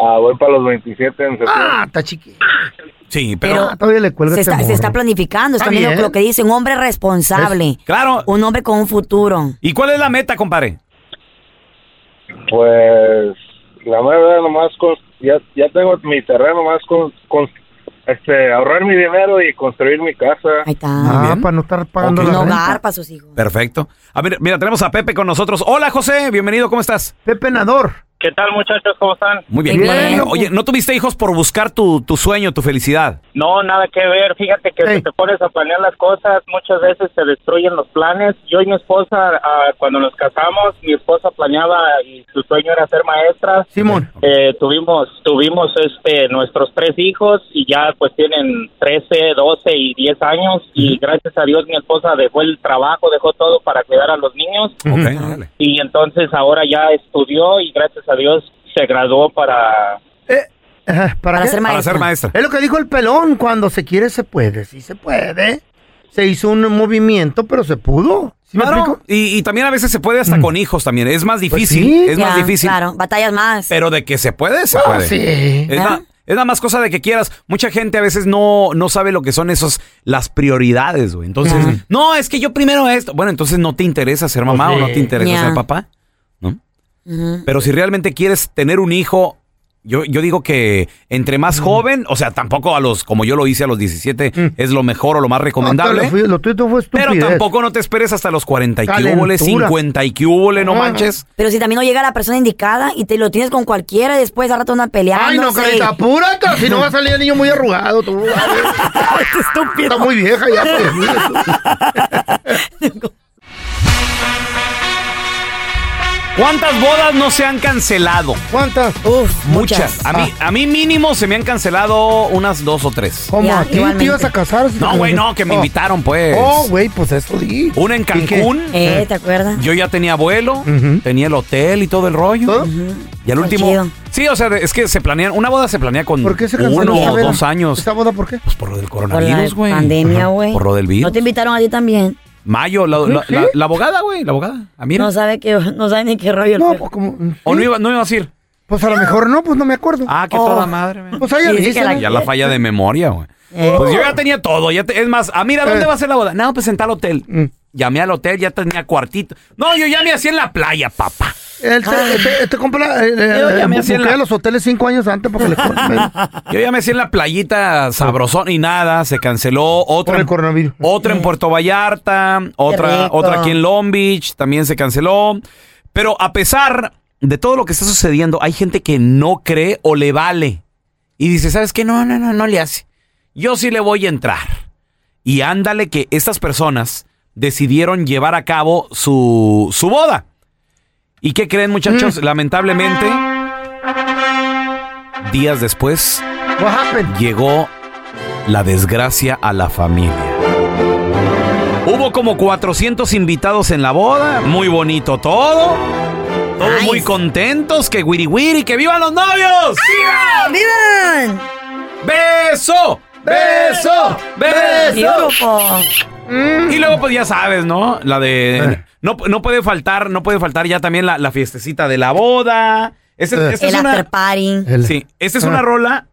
Ah, voy para los 27 en septiembre. Ah, está chiquito. Sí, pero... Pero Ah, todavía le cuelga se este está, se morro. está planificando. Está Está viendo lo que dice un hombre responsable. Claro. Un hombre con un futuro. ¿Y cuál es la meta, compadre? Pues la verdad nomás con, ya, ya tengo mi terreno más con, con este ahorrar mi dinero y construir mi casa. Ahí está. Ah, para no estar pagando Un la hogar renta. para sus hijos. Perfecto. A ver, mira, tenemos a Pepe con nosotros. Hola, José, bienvenido, ¿cómo estás? Pepe Nador. ¿Qué tal muchachos? ¿Cómo están? Muy bien. Bien. Oye, ¿no tuviste hijos por buscar tu, tu sueño, tu felicidad? No, nada que ver. Fíjate que Hey. si te pones a planear las cosas, muchas veces se destruyen los planes. Yo y mi esposa, ah, cuando nos casamos, mi esposa planeaba y su sueño era ser maestra. Simón. Eh, tuvimos tuvimos este nuestros tres hijos y ya pues tienen 13, 12 y 10 años y gracias a Dios mi esposa dejó el trabajo, dejó todo para cuidar a los niños y entonces ahora ya estudió y gracias a Dios se graduó para Eh, ajá, ¿para, ser Para maestra. ser maestra. Es lo que dijo el pelón, cuando se quiere se puede, sí se puede. Se hizo un movimiento, pero se pudo. ¿Sí me Claro, y, y también a veces se puede hasta con hijos también. Es más difícil, sí. es más difícil. Claro, batallas más. Pero de que se puede, se Ah, puede. sí. Es, na- es nada más cosa de que quieras. Mucha gente a veces no, no sabe lo que son esos, las prioridades, güey. Entonces, no, es que yo primero esto. Bueno, entonces no te interesa ser mamá Pues o no te interesa Ya. ser papá. ¿no? Pero si realmente quieres tener un hijo, yo, yo digo que entre más joven, o sea, tampoco a los, como yo lo hice a los 17, es lo mejor o lo más recomendable. No, lo, tuyo fue pero estupidez. tampoco no te esperes hasta los 40 y húbole, 50 y que húbole, no Ah. manches. Pero si también no llega la persona indicada y te lo tienes con cualquiera y después al rato una pelea. Ay, no, carita, apúrate, si no va a salir el niño muy arrugado. Tú, <laughs> Está muy vieja ya. Pues. <laughs> ¿Cuántas bodas no se han cancelado? ¿Cuántas? Uf, Muchas. A mí, a mí mínimo se me han cancelado unas dos o tres. ¿Cómo? Ya, ¿A ti te igualmente. ibas a casar? No, güey, no, que me Oh. invitaron, pues. Oh, güey, pues eso di. Una en ¿Y qué? Cancún. Eh, ¿te acuerdas? Yo ya tenía vuelo, Ujú. tenía el hotel y todo el rollo. ¿Todo? Y al Qué último. chido. Sí, o sea, es que se planean. Una boda se planea con ¿Por qué se canceló uno o vela? dos años. ¿Esta boda por qué? Pues por lo del Por la coronavirus, güey. pandemia, güey. Por lo del virus. ¿No te invitaron a ti también? Mayo, la, la- la- la abogada, güey, la abogada. A mí No sabe que no sabe ni qué rollo. el No, perro. pues como... ¿O no iba, no iba a decir? Pues a lo mejor no, pues no me acuerdo. Ah, que Oh. toda madre, güey. Pues ahí Sí, dice avisa, que la-. Ya la falla de memoria, güey. Eh. Pues yo ya tenía todo. Ya te- es más, ah, mira, ¿dónde Eh. va a ser la boda? No, pues en tal hotel. Mm. Llamé al hotel, ya tenía cuartito. No, yo ya me hacía en la playa, papá. Él te, te- te compra eh, eh, Yo ya eh, me hacía buquea la- los hoteles cinco años antes porque le <laughs> Yo ya me hacía en la playita sabrosón y nada, se canceló. por Otra, el en, coronavirus. otra en Puerto Vallarta, otra, otra aquí en Long Beach, también se canceló. Pero a pesar de todo lo que está sucediendo, hay gente que no cree o le vale. Y dice, ¿sabes qué? No, no, no, no le hace. Yo sí le voy a entrar. Y ándale que estas personas decidieron llevar a cabo su, su boda. ¿Y qué creen, muchachos? Lamentablemente, días después, llegó la desgracia a la familia. Hubo como 400 invitados en la boda, muy bonito todo. Todos Nice. muy contentos, que wiri wiri, que vivan los novios. ¡Vivan! ¡Beso! ¡Beso! ¡Beso! Beautiful. Y luego, pues ya sabes, ¿no? La de. No, no puede faltar, no puede faltar ya también la, la fiestecita de la boda. Eh. esta El es una, after party. El- sí, esta es Ah. una rola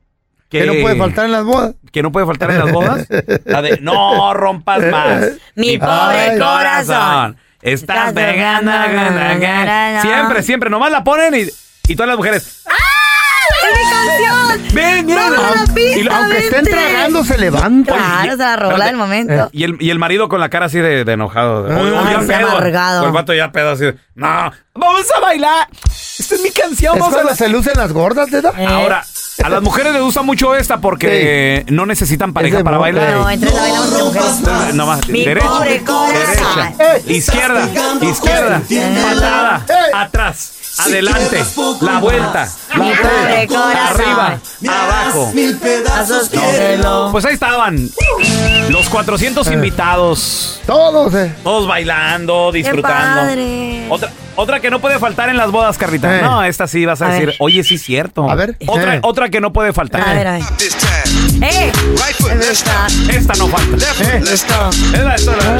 que, que no puede faltar en las bodas. que no puede faltar en las bodas. La de no rompas más. <laughs> Mi pobre Ay. corazón. Estás pegando. Siempre, siempre. Nomás la ponen y, y todas las mujeres. ¡Es mi canción! ven, mira. ¡Vamos a la pista, Aunque estén vente! tragando, se levantan. Claro, se la rola del momento. Y el, y el marido con la cara así de, de enojado. de, "Oye, Ay, ya se pedo". amargado. O el vato ya pedo así. de, No, vamos a bailar. Esta es mi canción. Es Vamos a la- se lucen las gordas, ¿verdad? Ahora, a las mujeres les gusta mucho esta porque no necesitan pareja para bailar. No, entre la bailamos entre mujeres. No más. Mi derecha, pobre corazón. derecha, izquierda, izquierda, patada, atrás, adelante, la vuelta, la vuelta, arriba, abajo. Pues ahí estaban los 400 invitados. Todos, eh. Todos bailando, disfrutando. padre. Otra, otra que no puede faltar en las bodas, Carlita. Eh. No, esta sí vas a, A decir, ver. oye, sí es cierto. A ver. Otra, Eh. otra que no puede faltar. A ver, a ver. ¡Eh! Esta. Esta no falta. Eh. Es la- esta la-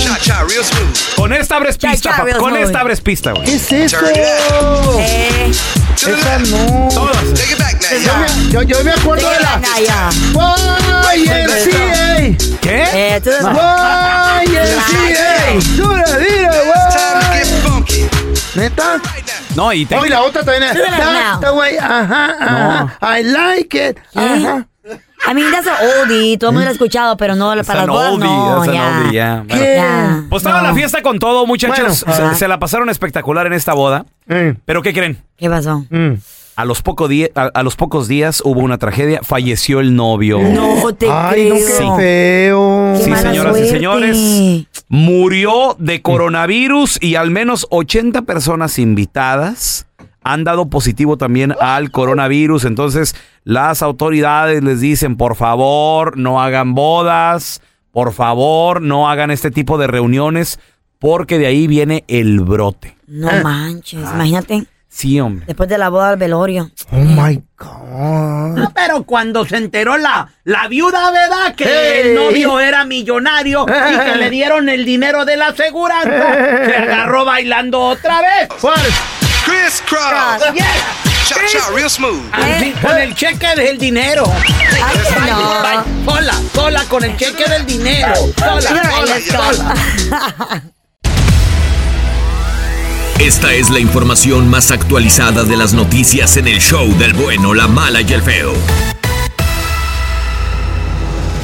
Con esta abres Cha, pista, cha, papá. real Con smooth. esta abres pista, güey. ¿Qué es eso? Eh. Esa no. Todas. Yo me, yo, yo me acuerdo de la. Naya. YMCA. ¿Qué? Eh, tú YMCA. Dura, dura, güey. ¿Neta? No, y te- Oh, y la otra también es. Dura That's now. the way. Ajá, ajá. I like it. Ajá. A mí that's an oldie. Todo el mundo lo ha escuchado, pero no, para las Esa bodas oldie, no. Pues estaba No. la fiesta con todo, muchachos. Bueno. Se- la pasaron espectacular en esta boda. Eh, Pero ¿qué creen? ¿Qué pasó? mm. A los, poco di- a, a los pocos días hubo una tragedia. Falleció el novio. No te Ay, no, creo. qué feo. Qué Sí, señoras y señores. Murió de coronavirus y al menos 80 personas invitadas han dado positivo también al coronavirus. Entonces, las autoridades les dicen, por favor, no hagan bodas, por favor, no hagan este tipo de reuniones, porque de ahí viene el brote. No manches, imagínate. Sí, hombre. Después de la boda al velorio. Oh my God. No, pero cuando se enteró la, la viuda, ¿verdad? Que Hey. el novio era millonario y que le dieron el dinero de la aseguranza, se agarró bailando otra vez. ¿Cuál? Chris Cross. Yeah. Cha cha, real smooth. Así, con el cheque del dinero. Ay, no. Ay, Sola, sola, con el cheque del dinero. Sola, sola, Let's go. sola. Esta es la información más actualizada de las noticias en el show del bueno, la mala y el feo.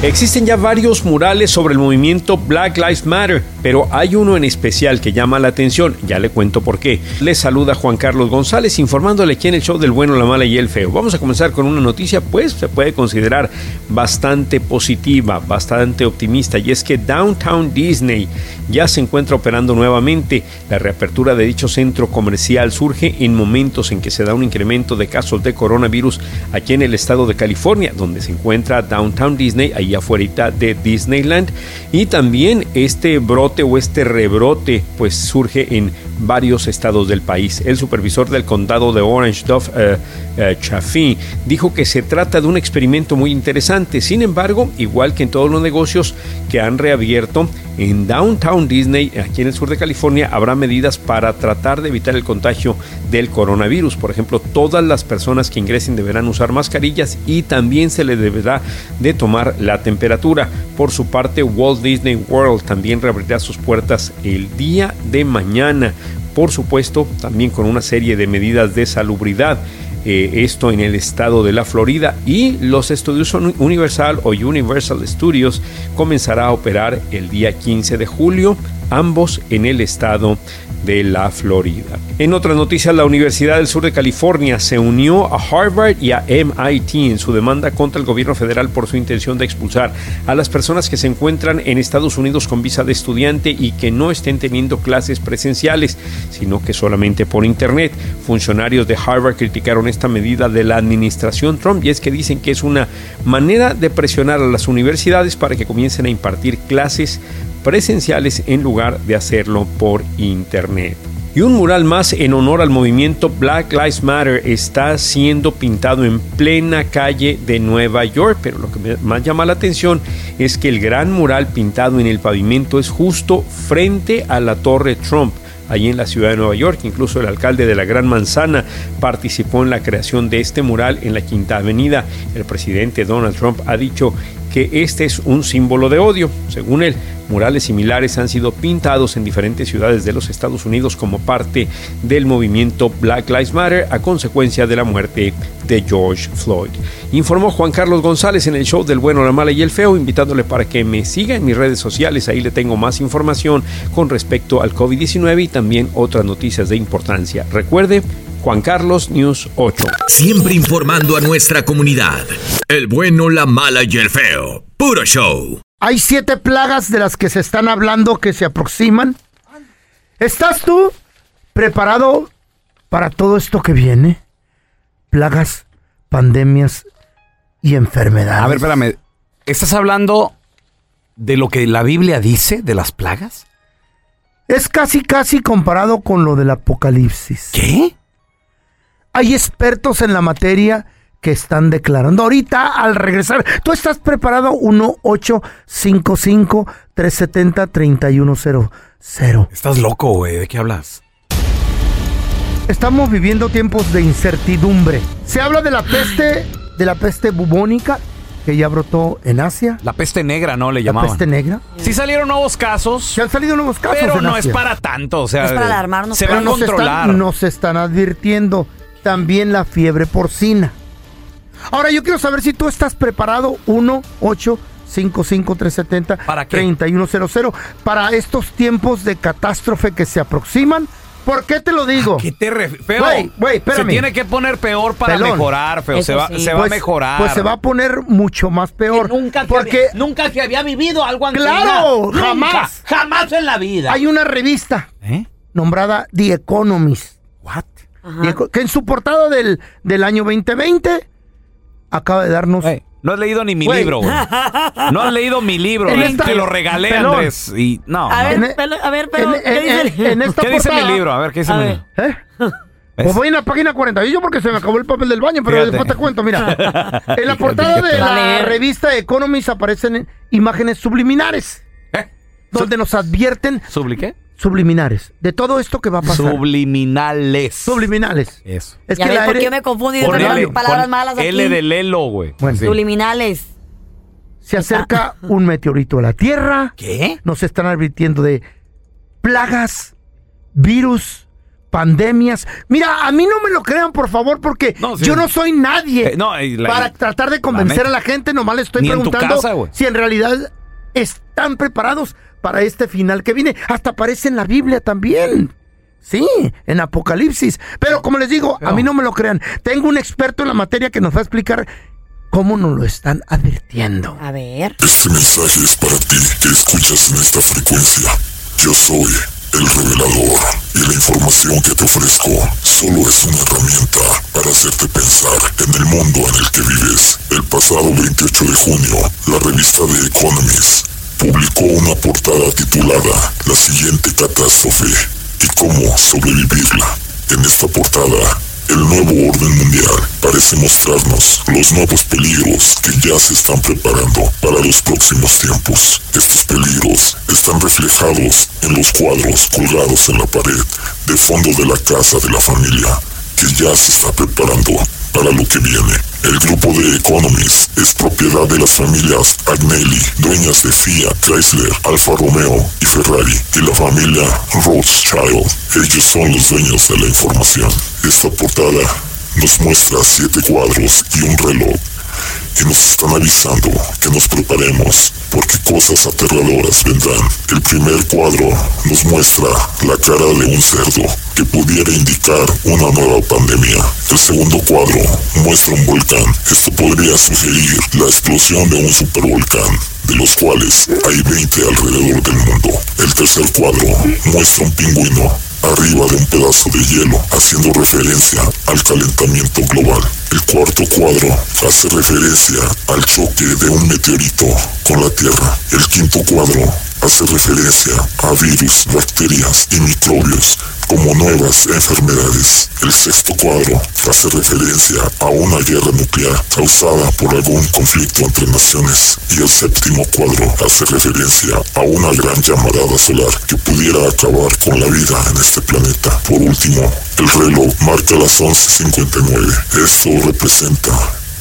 Existen ya varios murales sobre el movimiento Black Lives Matter, pero hay uno en especial que llama la atención. Ya le cuento por qué. Les saluda Juan Carlos González informándole aquí en el show del bueno, la mala y el feo. Vamos a comenzar con una noticia, pues se puede considerar bastante positiva, bastante optimista, y es que Downtown Disney ya se encuentra operando nuevamente. La reapertura de dicho centro comercial surge en momentos en que se da un incremento de casos de coronavirus aquí en el estado de California, donde se encuentra Downtown Disney, afuera de Disneyland. Y también este brote o este rebrote pues surge en varios estados del país. El supervisor del condado de Orange, Duff eh, eh, Chaffee, dijo que se trata de un experimento muy interesante. Sin embargo, igual que en todos los negocios que han reabierto, en Downtown Disney, aquí en el sur de California, habrá medidas para tratar de evitar el contagio del coronavirus. Por ejemplo, todas las personas que ingresen deberán usar mascarillas y también se les deberá de tomar la temperatura. Por su parte, Walt Disney World también reabrirá sus puertas el día de mañana. Por supuesto, también con una serie de medidas de salubridad. Eh, esto en el estado de la Florida y los estudios Uni- Universal o Universal Studios comenzará a operar el día 15 de julio, ambos en el estado de la Florida. En otras noticias, la Universidad del Sur de California se unió a Harvard y a MIT en su demanda contra el gobierno federal por su intención de expulsar a las personas que se encuentran en Estados Unidos con visa de estudiante y que no estén teniendo clases presenciales, sino que solamente por internet. Funcionarios de Harvard criticaron esta medida de la administración Trump y es que dicen que es una manera de presionar a las universidades para que comiencen a impartir clases presenciales en lugar de hacerlo por internet. Y un mural más en honor al movimiento Black Lives Matter está siendo pintado en plena calle de Nueva York, pero lo que más llama la atención es que el gran mural pintado en el pavimento es justo frente a la Torre Trump allí en la ciudad de Nueva York. Incluso el alcalde de la Gran Manzana participó en la creación de este mural en la Quinta Avenida. El presidente Donald Trump ha dicho que este es un símbolo de odio. Según él, murales similares han sido pintados en diferentes ciudades de los Estados Unidos como parte del movimiento Black Lives Matter a consecuencia de la muerte de George Floyd. Informó Juan Carlos González en el show del bueno, la mala y el feo, invitándole para que me siga en mis redes sociales. Ahí le tengo más información con respecto al COVID-19 y también otras noticias de importancia. Recuerde, Juan Carlos News 8. Siempre informando a nuestra comunidad. El bueno, la mala y el feo. Puro show. Hay siete plagas de las que se están hablando que se aproximan. ¿Estás tú preparado para todo esto que viene? Plagas, pandemias y enfermedades. A ver, espérame. ¿Estás hablando de lo que la Biblia dice de las plagas? Es casi, casi comparado con lo del apocalipsis. ¿Qué? Hay expertos en la materia que están declarando. Ahorita, al regresar, ¿tú estás preparado? 1-855-370-3100. Estás loco, güey. ¿De qué hablas? Estamos viviendo tiempos de incertidumbre. Se habla de la peste, de la peste bubónica que ya brotó en Asia. La peste negra, ¿no? Le La llamaban. peste negra. Sí salieron nuevos casos. Se han salido nuevos casos. Pero en no Asia. es para tanto, o sea... Es para alarmarnos. Se va a controlar. Están, nos están advirtiendo también la fiebre porcina. Ahora yo quiero saber si tú estás preparado 1 8 370 ¿Para qué? 3100 para estos tiempos de catástrofe que se aproximan. ¿Por qué te lo digo? ¿Qué te Feo, Güey, güey, se tiene que poner peor para Pelón. mejorar, feo. Se va, sí. se va a Pues- mejorar. Pues se va a poner mucho más peor. Nunca, porque se había, nunca se había vivido algo así. Claro, Nunca, jamás. Jamás en la vida. hay una revista ¿Eh? nombrada The Economist. What? Que en su portada del, del año 2020 acaba de darnos Güey, no has leído ni mi Güey. libro, güey. No has leído mi libro. En güey. esta- Te lo regalé, Pelón. Andrés. Y no. A no. ver, En- pero- a ver, pero, en, ¿qué en- dice? en esta ¿Qué dice mi portada- libro? A ver, ¿qué dice A mi ver. libro? ¿Eh? <laughs> ¿Ves? Pues voy en la página 41 porque se me acabó el papel del baño, pero Fíjate. después te cuento, mira. <laughs> En la portada de la revista Economist aparecen imágenes subliminares, ¿Eh? donde nos advierten ¿Subliqué? Subliminares de todo esto que va a pasar. Subliminales. Subliminales. Eso. Es Ya que ves la qué me confundí digo L, palabras con malas aquí. L de Lelo, güey. Bueno. Sí. Subliminales. se acerca un meteorito a la Tierra. ¿Qué? Nos están advirtiendo de plagas, virus, pandemias. Mira, a mí no me lo crean, por favor, porque No, sí. yo no soy nadie Eh, no, la- para tratar de convencer a la gente. Nomás le estoy Ni en tu preguntando casa, si en realidad están preparados para este final que viene. Hasta aparece en la Biblia también. Sí, en Apocalipsis. Pero como les digo, a mí no me lo crean. Tengo un experto en la materia que nos va a explicar cómo nos lo están advirtiendo. A ver. Este mensaje es para ti que escuchas en esta frecuencia. Yo soy el revelador y la información que te ofrezco solo es una herramienta para hacerte pensar en el mundo en el que vives. El pasado 28 de junio, la revista The Economist publicó una portada titulada La siguiente catástrofe y cómo sobrevivirla. En esta portada, el nuevo orden mundial parece mostrarnos los nuevos peligros que ya se están preparando para los próximos tiempos. Estos peligros están reflejados en los cuadros colgados en la pared de fondo de la casa de la familia, que ya se está preparando para lo que viene. El grupo de Economist es propiedad de las familias Agnelli, dueñas de Fiat, Chrysler, Alfa Romeo y Ferrari, y la familia Rothschild. Ellos son los dueños de la información. Esta portada nos muestra siete cuadros y un reloj y nos están avisando que nos preparemos porque cosas aterradoras vendrán. El primer cuadro nos muestra la cara de un cerdo que pudiera indicar una nueva pandemia. El segundo cuadro muestra un volcán. Esto podría sugerir la explosión de un supervolcán, de los cuales hay 20 alrededor del mundo. El tercer cuadro muestra un pingüino arriba de un pedazo de hielo, haciendo referencia al calentamiento global. El cuarto cuadro hace referencia al choque de un meteorito con la Tierra. El quinto cuadro hace referencia a virus, bacterias y microbios como nuevas enfermedades. El sexto cuadro hace referencia a una guerra nuclear causada por algún conflicto entre naciones. Y el séptimo cuadro hace referencia a una gran llamarada solar que pudiera acabar con la vida en este planeta. Por último, el reloj marca las 11.59. Esto representa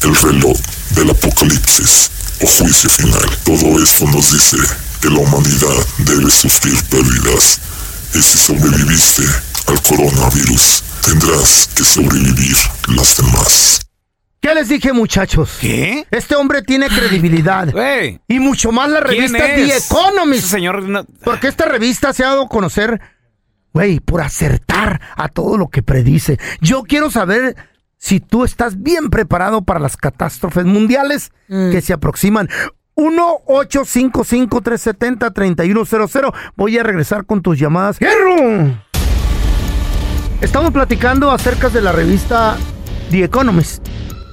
el reloj del apocalipsis. o juicio final. Todo esto nos dice que la humanidad debe sufrir pérdidas. Y si sobreviviste al coronavirus, tendrás que sobrevivir las demás. ¿Qué les dije, muchachos? ¿Qué? Este hombre tiene credibilidad. <gasps> Y mucho más la ¿Quién revista The? Economist. Ese señor no- Porque esta revista se ha dado a conocer, güey, por acertar a todo lo que predice. Yo quiero saber si tú estás bien preparado para las catástrofes mundiales que se aproximan. 1-855-370-3100. Voy a regresar con tus llamadas. ¡Hierro! Estamos platicando acerca de la revista The Economist,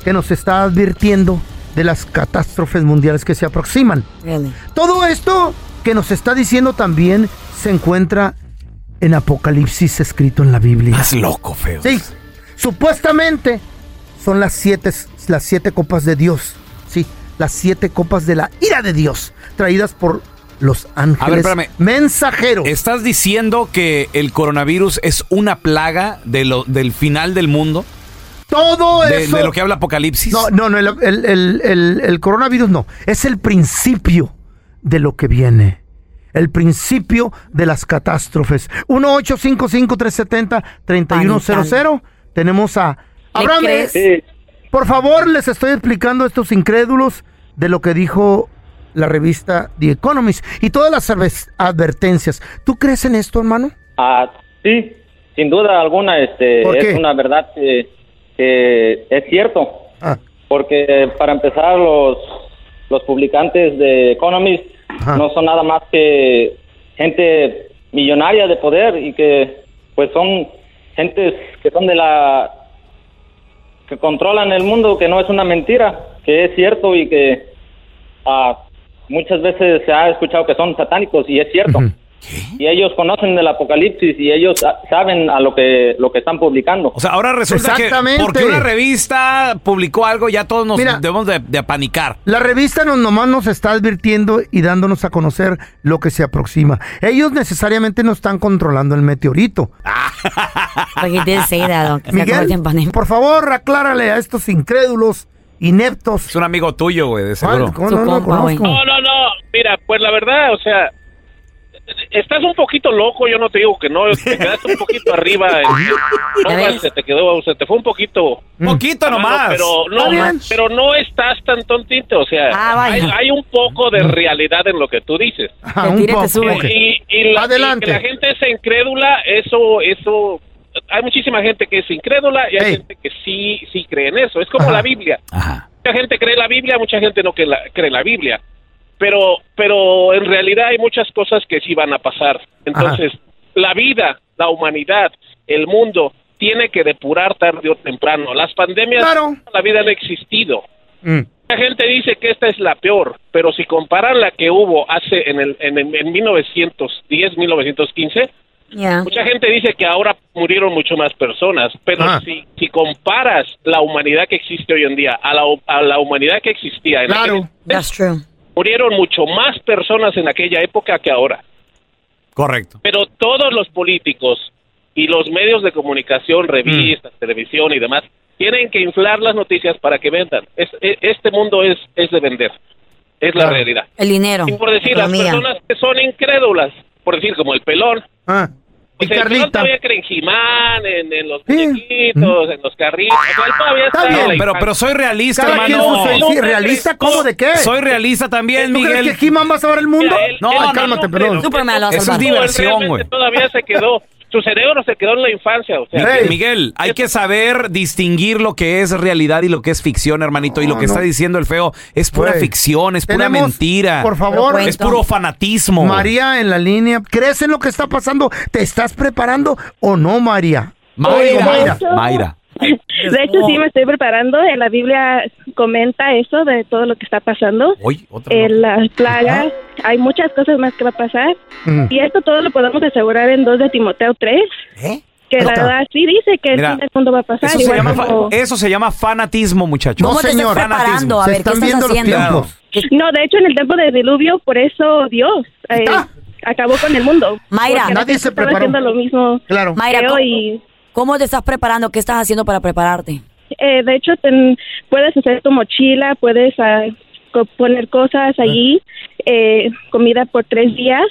que nos está advirtiendo de las catástrofes mundiales que se aproximan. Todo esto que nos está diciendo también se encuentra en Apocalipsis escrito en la Biblia. Estás loco, feo. Sí, supuestamente son las siete, las siete copas de Dios. Las siete copas de la ira de Dios, traídas por los ángeles A ver, espérame. mensajeros. ¿Estás diciendo que el coronavirus es una plaga de lo, del final del mundo? Todo De, eso. de lo que habla Apocalipsis. No, no, no, el, el- el- el- el coronavirus no. Es el principio de lo que viene. El principio de las catástrofes. 1-855-370-3100. Tenemos a Abraham. Por favor, les estoy explicando a estos incrédulos de lo que dijo la revista The Economist y todas las adver- advertencias. ¿Tú crees en esto, hermano? Ah, sí, sin duda alguna, este, es una verdad que, que es cierto. Ah. Porque para empezar, los, los publicantes de Economist no son nada más que gente millonaria de poder y que pues son gentes que son de la que controlan el mundo, que no es una mentira, que es cierto y que ah, muchas veces se ha escuchado que son satánicos y es cierto. Y ellos conocen del apocalipsis y ellos ah, saben a lo que lo que están publicando. O sea, ahora resulta que porque una revista publicó algo, ya todos nos Mira. debemos de, de apanicar. La revista nos, nomás nos está advirtiendo y dándonos a conocer lo que se aproxima. Ellos necesariamente no están controlando el meteorito. <laughs> Miguel, por favor, aclárale a estos incrédulos, ineptos. Es un amigo tuyo, güey, de seguro. ¿Cómo no? No, no, no. Mira, pues la verdad, o sea, estás un poquito loco, yo no te digo que no, <laughs> te quedaste un poquito arriba. no, se te quedó, se te fue un poquito. Poquito Mano, nomás. Pero no, pero no estás tan tontito, o sea, Ah, hay, hay un poco de realidad en lo que tú dices. Ah, un poco. Y, y la, Adelante. y que la gente es incrédula, eso, eso, hay muchísima gente que es incrédula y hay gente que sí, sí cree en eso. Es como la Biblia. Mucha gente cree la Biblia, mucha gente no cree la, cree la Biblia. Pero, pero en realidad hay muchas cosas que sí van a pasar. Entonces, la vida, la humanidad, el mundo tiene que depurar tarde o temprano. Las pandemias, la vida han existido. Mm. Mucha gente dice que esta es la peor, pero si comparan la que hubo hace en el en, el- en 1910, 1915, Ya. mucha gente dice que ahora murieron mucho más personas, pero Ah. si, si comparas la humanidad que existe hoy en día a la, a la humanidad que existía en aquel entonces, That's true. Murieron mucho más personas en aquella época que ahora. Correcto. Pero todos los políticos y los medios de comunicación, revistas, televisión y demás, tienen que inflar las noticias para que vendan. Es- e- este mundo es, es de vender. Es la realidad. El dinero. Y por decir, las personas que son incrédulas, por decir, como el pelón. Ah. O sea, Carlita. todavía cree en Jimán, en, en los muñequitos, en los carritos. O sea, él todavía está, en la pero, pero soy realista, Cada quien hermano. ¿realista? ¿Cómo de qué? Soy realista también, ¿Tú Miguel. crees que He-Man va a salvar el mundo? No, cálmate, no, perdón. pero- Superman lo va a Eso es diversión, güey. Todavía se quedó. Su cerebro se quedó en la infancia. O sea, Miguel, Miguel, hay que saber distinguir lo que es realidad y lo que es ficción, hermanito. Y lo que está diciendo el feo es pura ficción, es pura mentira. por favor. es puro fanatismo. María en la línea. ¿Crees en lo que está pasando? ¿Te estás preparando o no, María? Mayra. Mayra. Mayra. <laughs> De hecho, sí me estoy preparando. En la Biblia comenta eso de todo lo que está pasando. En las plagas, hay muchas cosas más que va a pasar. Mm. Y esto todo lo podemos asegurar en 2 de Timoteo 3. Que la verdad sí dice que Mira, el fin del mundo va a pasar. Eso se, llama como- eso se llama fanatismo, muchachos. ¿Cómo te estás señor. preparando? A ver, ¿qué estás haciendo? No, de hecho, en el tiempo del diluvio, por eso Dios eh, acabó con el mundo. Mayra. Nadie se estaba preparó. haciendo lo mismo. Claro. Mayra, feo ¿cómo, y cómo te estás preparando? ¿Qué estás haciendo para prepararte? Eh, de hecho, ten- puedes hacer tu mochila, puedes ah, co- poner cosas allí, eh, comida por tres días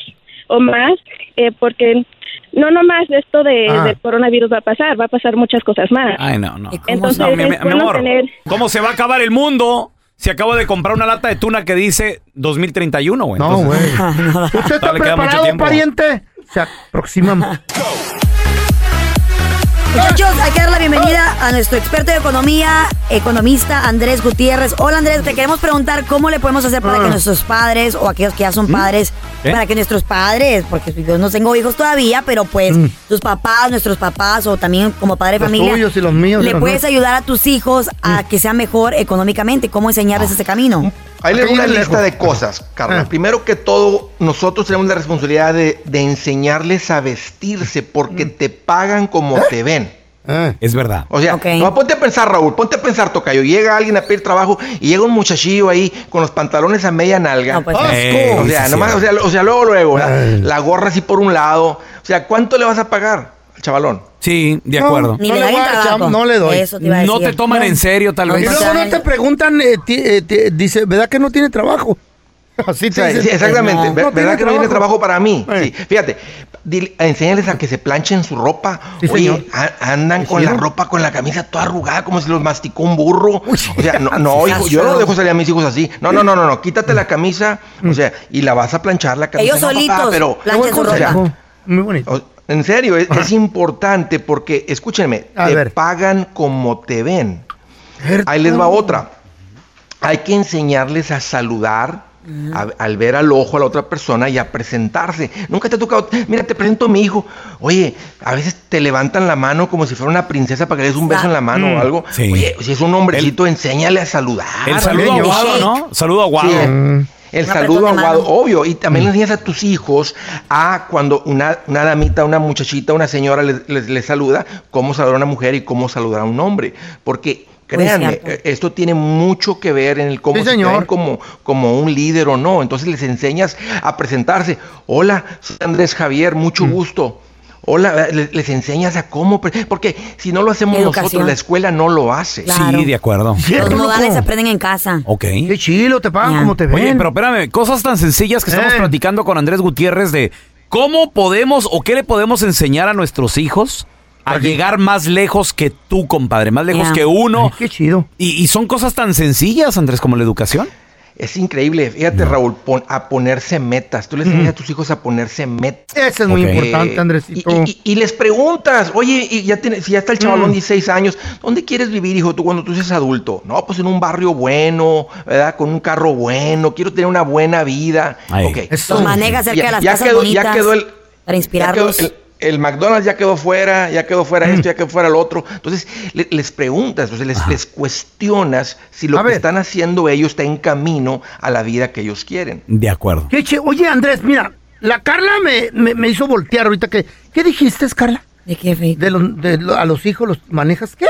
o más, eh, porque no nomás esto de, Ah. del coronavirus va a pasar, va a pasar muchas cosas más. Ay, no, no. Entonces, No, mi, mi- es mi bueno amor, tener- ¿cómo se va a acabar el mundo si acabo de comprar una lata de tuna que dice 2031, güey? No, güey. <laughs> ¿Usted está preparado, pariente? Se aproxima. <laughs> Muchachos, hay que dar la bienvenida a nuestro experto de economía, economista Andrés Gutiérrez. Hola Andrés, te queremos preguntar cómo le podemos hacer para que nuestros padres o aquellos que ya son padres, ¿Qué? para que nuestros padres, porque yo no tengo hijos todavía, pero pues tus papás, nuestros papás o también como padre de Los familia, tuyos y los míos le los puedes ayudar a tus hijos a que sean mejor económicamente, cómo enseñarles ese camino. Ahí les una lista lejos. de cosas, Carla. Primero que todo, nosotros tenemos la responsabilidad de, de enseñarles a vestirse porque te pagan como te ven. Es verdad. O sea, no, ponte a pensar, Raúl, ponte a pensar, Tocayo. Llega alguien a pedir trabajo y llega un muchachillo ahí con los pantalones a media nalga. pues, ¡Asco! Eh, o, sea, nomás, o, sea, o sea, luego, luego, la, la gorra así por un lado. O sea, ¿cuánto le vas a pagar chavalón? Sí, de No, acuerdo. no le voy a echar- no le doy. Eso te iba a No decir. te toman en serio, tal Y vez. luego no te preguntan, eh, ti- eh, ti- dice, ¿verdad que no tiene trabajo? <laughs> Así O te sea, dicen. sí, exactamente. No, Ve- no ¿Verdad que no tiene trabajo para mí? Eh. Sí. Fíjate, dile- enséñales a que se planchen su ropa. Sí, Oye, a- andan con la ropa, con la camisa toda arrugada, como si los masticó un burro. O sea, no, no, hijo, yo no dejo salir a mis hijos así. No, no, no, no, no. Quítate la camisa, o sea, y la vas a planchar la camisa. Ellos No, papá, solitos pero, planchan su o sea, ropa. Muy bonito. En serio, es, es <laughs> importante porque, escúchenme, A te ver. pagan como te ven. Ahí les va otra. Hay que enseñarles a saludar, a- al ver al ojo a la otra persona y a presentarse. Nunca te ha tocado, mira, te presento a mi hijo. Oye, a veces te levantan la mano como si fuera una princesa para que le des un beso en la mano o algo. Sí. Oye, si es un hombrecito, enséñale a saludar. El saludo aguado, ¿no? Saludo aguado. Sí, el- saludo aguado, obvio. Y también le enseñas a tus hijos a cuando una, una damita, una muchachita, una señora les les- les saluda, cómo saludar a una mujer y cómo saludar a un hombre. Porque créanme, cierto. eh, esto tiene mucho que ver en el cómo Sí, se señor. ven como, como un líder o no. Entonces les enseñas a presentarse. Hola, soy Andrés Javier, mucho Mm. gusto. Hola, le- les, enseñas a cómo, porque si no lo hacemos Educación. nosotros, la escuela no lo hace. Sí, de acuerdo. Los modales se aprenden en casa. Ok. Qué chilo, te pagan como te ven. Oye, pero espérame, cosas tan sencillas que estamos Eh. platicando con Andrés Gutiérrez de cómo podemos o qué le podemos enseñar a nuestros hijos a llegar más lejos que tú, compadre, más lejos que uno. Ay, qué chido. Y, y son cosas tan sencillas, Andrés, como la educación. Es increíble, fíjate Raúl, pon- a ponerse metas. Tú les enseñas a tus hijos a ponerse metas. Ese es muy importante, Eh, Andresito. Y, y- y les preguntas, oye, y ya tiene, si ya está el chavalón Mm. 16 años, ¿dónde quieres vivir, hijo, tú cuando tú seas adulto? No, pues en un barrio bueno, ¿verdad? Con un carro bueno, quiero tener una buena vida. Ay. Ok. Los maneja cerca de las ya casas quedó, bonitas ya quedó el, para ya quedó inspirarlos. el, el McDonald's ya quedó fuera, ya quedó fuera esto, ya quedó fuera lo otro. Entonces, le- les preguntas, entonces les, les cuestionas si lo A que ver. están haciendo ellos está en camino a la vida que ellos quieren. De acuerdo. Oye, Andrés, mira, la Carla me, me, me hizo voltear ahorita que... ¿Qué dijiste, Carla? ¿De qué? De, los- de lo- a los hijos los manejas, ¿qué?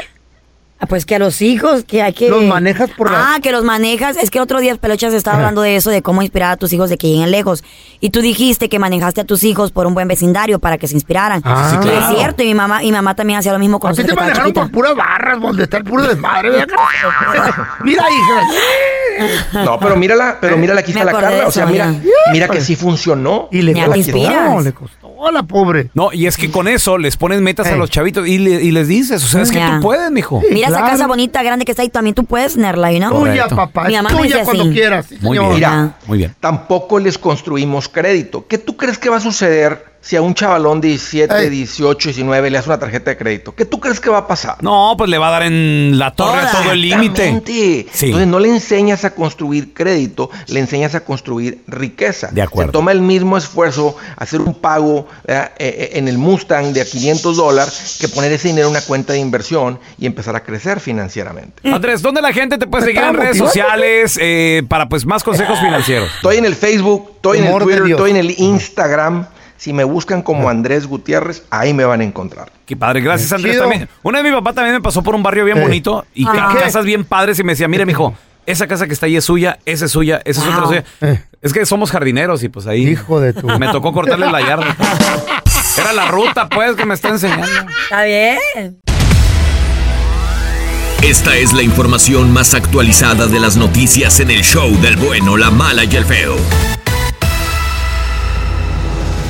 Ah, pues que a los hijos, que hay que... Los manejas por la- Ah, que los manejas. Es que otro día Pelochas estaba hablando de eso, de cómo inspirar a tus hijos de que lleguen lejos. Y tú dijiste que manejaste a tus hijos por un buen vecindario para que se inspiraran. Ah. Sí, Y claro. Es cierto, y mi mamá, y mi mamá también hacía lo mismo con A ti nosotros te que manejaron por chiquita. puras barras, donde está el puro desmadre. <laughs> Mira, hija. No, pero mírala, pero mírala, aquí está la Carla. O sea, eso, mira, mira que sí funcionó. Y le inspiras. costó, le costó a la pobre. No, y es que con eso les pones metas a Ey. los chavitos y, le- y les dices, o sea, es que Ya. tú puedes, mijo. Sí, Mira claro. esa casa bonita, grande que está ahí, también tú puedes tenerla, ¿y no? Correcto. Tuya, papá. Mi mamá me tuya cuando así. quieras. Muy señor. bien. Mira, Muy bien. tampoco les construimos crédito. ¿Qué tú crees que va a suceder si a un chavalón de 17, Ey. 18, 19 le das una tarjeta de crédito? ¿Qué tú crees que va a pasar? No, pues le va a dar en la torre a todo el límite. Sí. Entonces no le enseñas a construir crédito, le enseñas a construir riqueza. De acuerdo. Se toma el mismo esfuerzo hacer un pago. Eh, eh, en el Mustang de a 500 dólares que poner ese dinero en una cuenta de inversión y empezar a crecer financieramente. Andrés, ¿dónde la gente te puede seguir en redes sociales eh, para pues más consejos financieros? Estoy en el Facebook, estoy en el Twitter, estoy en el Instagram. Si me buscan como Andrés Gutiérrez, ahí me van a encontrar. Qué padre, gracias Andrés Chido. también. Una vez mi papá también me pasó por un barrio bien Eh. bonito y Ah. ca- ¿Qué? casas bien padres y me decía, mire mijo, esa casa que está ahí es suya, esa es suya, esa es otra suya. Eh. Es que somos jardineros y pues ahí Hijo de tu... me tocó cortarle la yarda. <laughs> Era la ruta pues que me está enseñando. Está bien. Esta es la información más actualizada de las noticias en el show del bueno, la mala y el feo.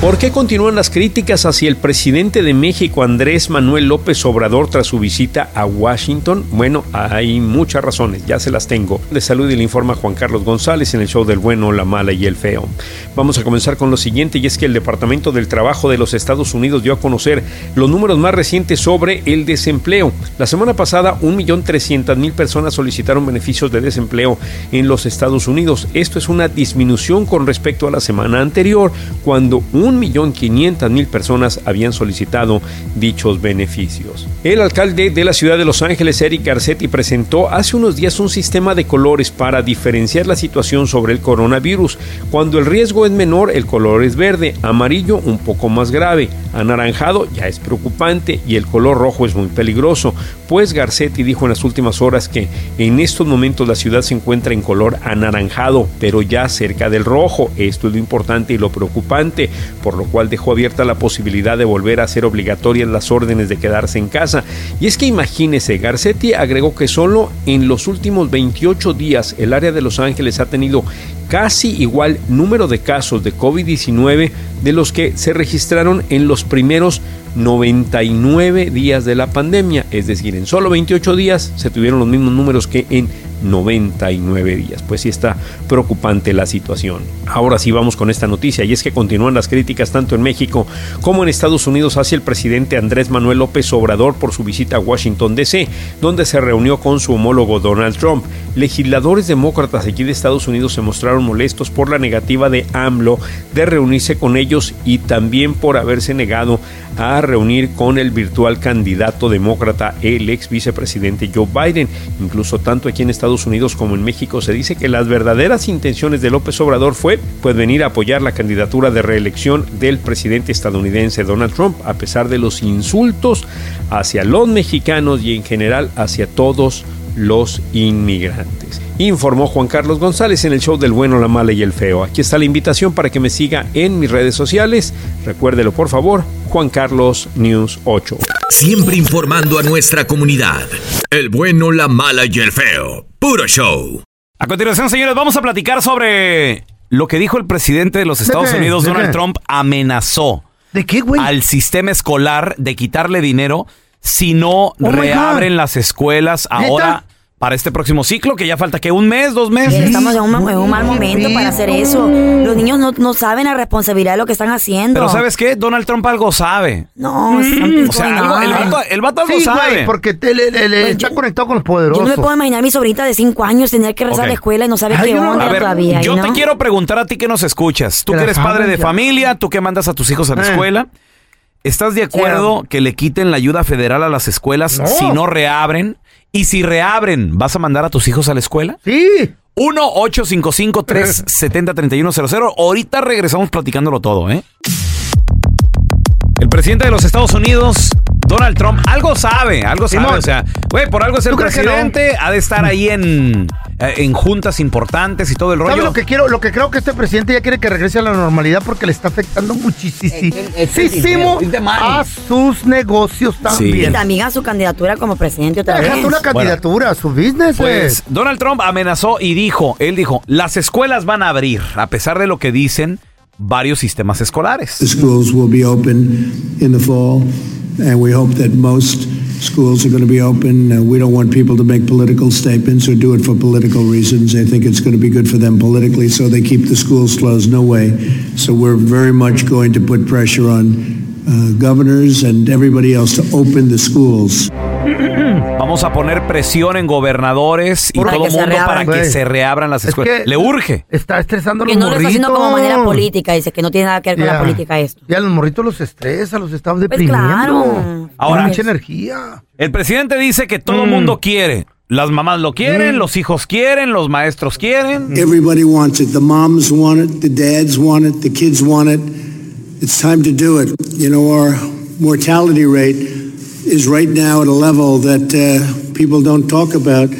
¿Por qué continúan las críticas hacia el presidente de México, Andrés Manuel López Obrador, tras su visita a Washington? Bueno, hay muchas razones, ya se las tengo. De salud y le informa Juan Carlos González en el show del bueno, la mala y el feo. Vamos a comenzar con lo siguiente, y es que el Departamento del Trabajo de los Estados Unidos dio a conocer los números más recientes sobre el desempleo. La semana pasada, 1.300.000 personas solicitaron beneficios de desempleo en los Estados Unidos. Esto es una disminución con respecto a la semana anterior, cuando 1.500.000 personas habían solicitado dichos beneficios. El alcalde de la ciudad de Los Ángeles, Eric Garcetti, presentó hace unos días un sistema de colores para diferenciar la situación sobre el coronavirus. Cuando el riesgo es menor, el color es verde, amarillo un poco más grave, anaranjado ya es preocupante y el color rojo es muy peligroso. Pues Garcetti dijo en las últimas horas que en estos momentos la ciudad se encuentra en color anaranjado, pero ya cerca del rojo. Esto es lo importante y lo preocupante por lo cual dejó abierta la posibilidad de volver a hacer obligatorias las órdenes de quedarse en casa. Y es que imagínese, Garcetti agregó que solo en los últimos 28 días el área de Los Ángeles ha tenido casi igual número de casos de COVID-19 de los que se registraron en los primeros 99 días de la pandemia, es decir, en solo 28 días se tuvieron los mismos números que en 99 días. Pues sí está preocupante la situación. Ahora sí vamos con esta noticia y es que continúan las críticas tanto en México como en Estados Unidos hacia el presidente Andrés Manuel López Obrador por su visita a Washington DC, donde se reunió con su homólogo Donald Trump. Legisladores demócratas aquí de Estados Unidos se mostraron molestos por la negativa de AMLO de reunirse con ellos y también por haberse negado a reunir con el virtual candidato demócrata, el ex vicepresidente Joe Biden. Incluso tanto aquí en Estados Unidos como en México se dice que las verdaderas intenciones de López Obrador fue pues venir a apoyar la candidatura de reelección del presidente estadounidense Donald Trump, a pesar de los insultos hacia los mexicanos y en general hacia todos los inmigrantes. Informó Juan Carlos González en el show del bueno, la mala y el feo. Aquí está la invitación para que me siga en mis redes sociales. Recuérdelo por favor, Juan Carlos News 8. Siempre informando a nuestra comunidad. El bueno, la mala y el feo. Puro show. A continuación, señores, vamos a platicar sobre lo que dijo el presidente de los Estados? Unidos, ¿De Donald qué? Trump, amenazó ¿De qué, güey? al sistema escolar de quitarle dinero si no my reabren las escuelas ahora para este próximo ciclo, que ya falta que un mes, dos meses. Estamos en un, en un mal momento para hacer eso. Los niños no, no saben la responsabilidad de lo que están haciendo. Pero ¿sabes qué? Donald Trump algo sabe. No, O sea, algo- el vato, el vato algo Sí, sabe. güey, porque te- le- le- le- está conectado con los Yo poderosos. no me puedo imaginar a mi sobrita de 5 años tener que rezar a la escuela y no sabe Ay, qué yo no- onda ver, todavía. yo ¿no? te quiero preguntar a ti que nos escuchas. Tú Que eres padre de familia. tú que mandas a tus hijos a la Eh. escuela. ¿Estás de acuerdo que le quiten la ayuda federal a las escuelas No. si no reabren? Y si reabren, ¿vas a mandar a tus hijos a la escuela? Sí. 1-855-370-3100. <laughs> Ahorita regresamos platicándolo todo, ¿eh? El presidente de los Estados Unidos, Donald Trump, algo sabe, algo sabe. Simón. O sea, güey, por algo es el ¿Tú crees que no? presidente, ha de estar ahí en, eh, en juntas importantes y todo el rollo. ¿Sabes lo que quiero? Lo que creo que este presidente ya quiere que regrese a la normalidad porque le está afectando muchísimo a sus negocios Y también. también a su candidatura como presidente otra vez. Déjate una candidatura a su business. Pues Donald Trump amenazó y dijo, él dijo, las escuelas van a abrir, a pesar de lo que dicen varios sistemas escolares. The schools are going to be open. Uh, we don't want people to make political statements or do it for political reasons. They think it's going to be good for them politically, so they keep the schools closed. No way. So we're very much going to put pressure on uh, governors and everybody else to open the schools. Vamos a poner presión en gobernadores y Para todo que el se mundo para que Güey. se reabran las Es escuelas. que- Le urge. Está estresando a Que los no lo está haciendo como manera política, dice que no tiene nada que ver con Ya. la política esto. Y a los morritos los estresa, los está Pues deprimiendo. claro. Ahora- mucha energía. El presidente dice que todo el Mm. mundo quiere. Las mamás lo quieren, Mm. los hijos quieren, los maestros quieren. Everybody wants it. The moms want it. The dads want it. The kids want it. It's time to do it. You know, our mortality rate is right now at a level that uh, people don't talk about,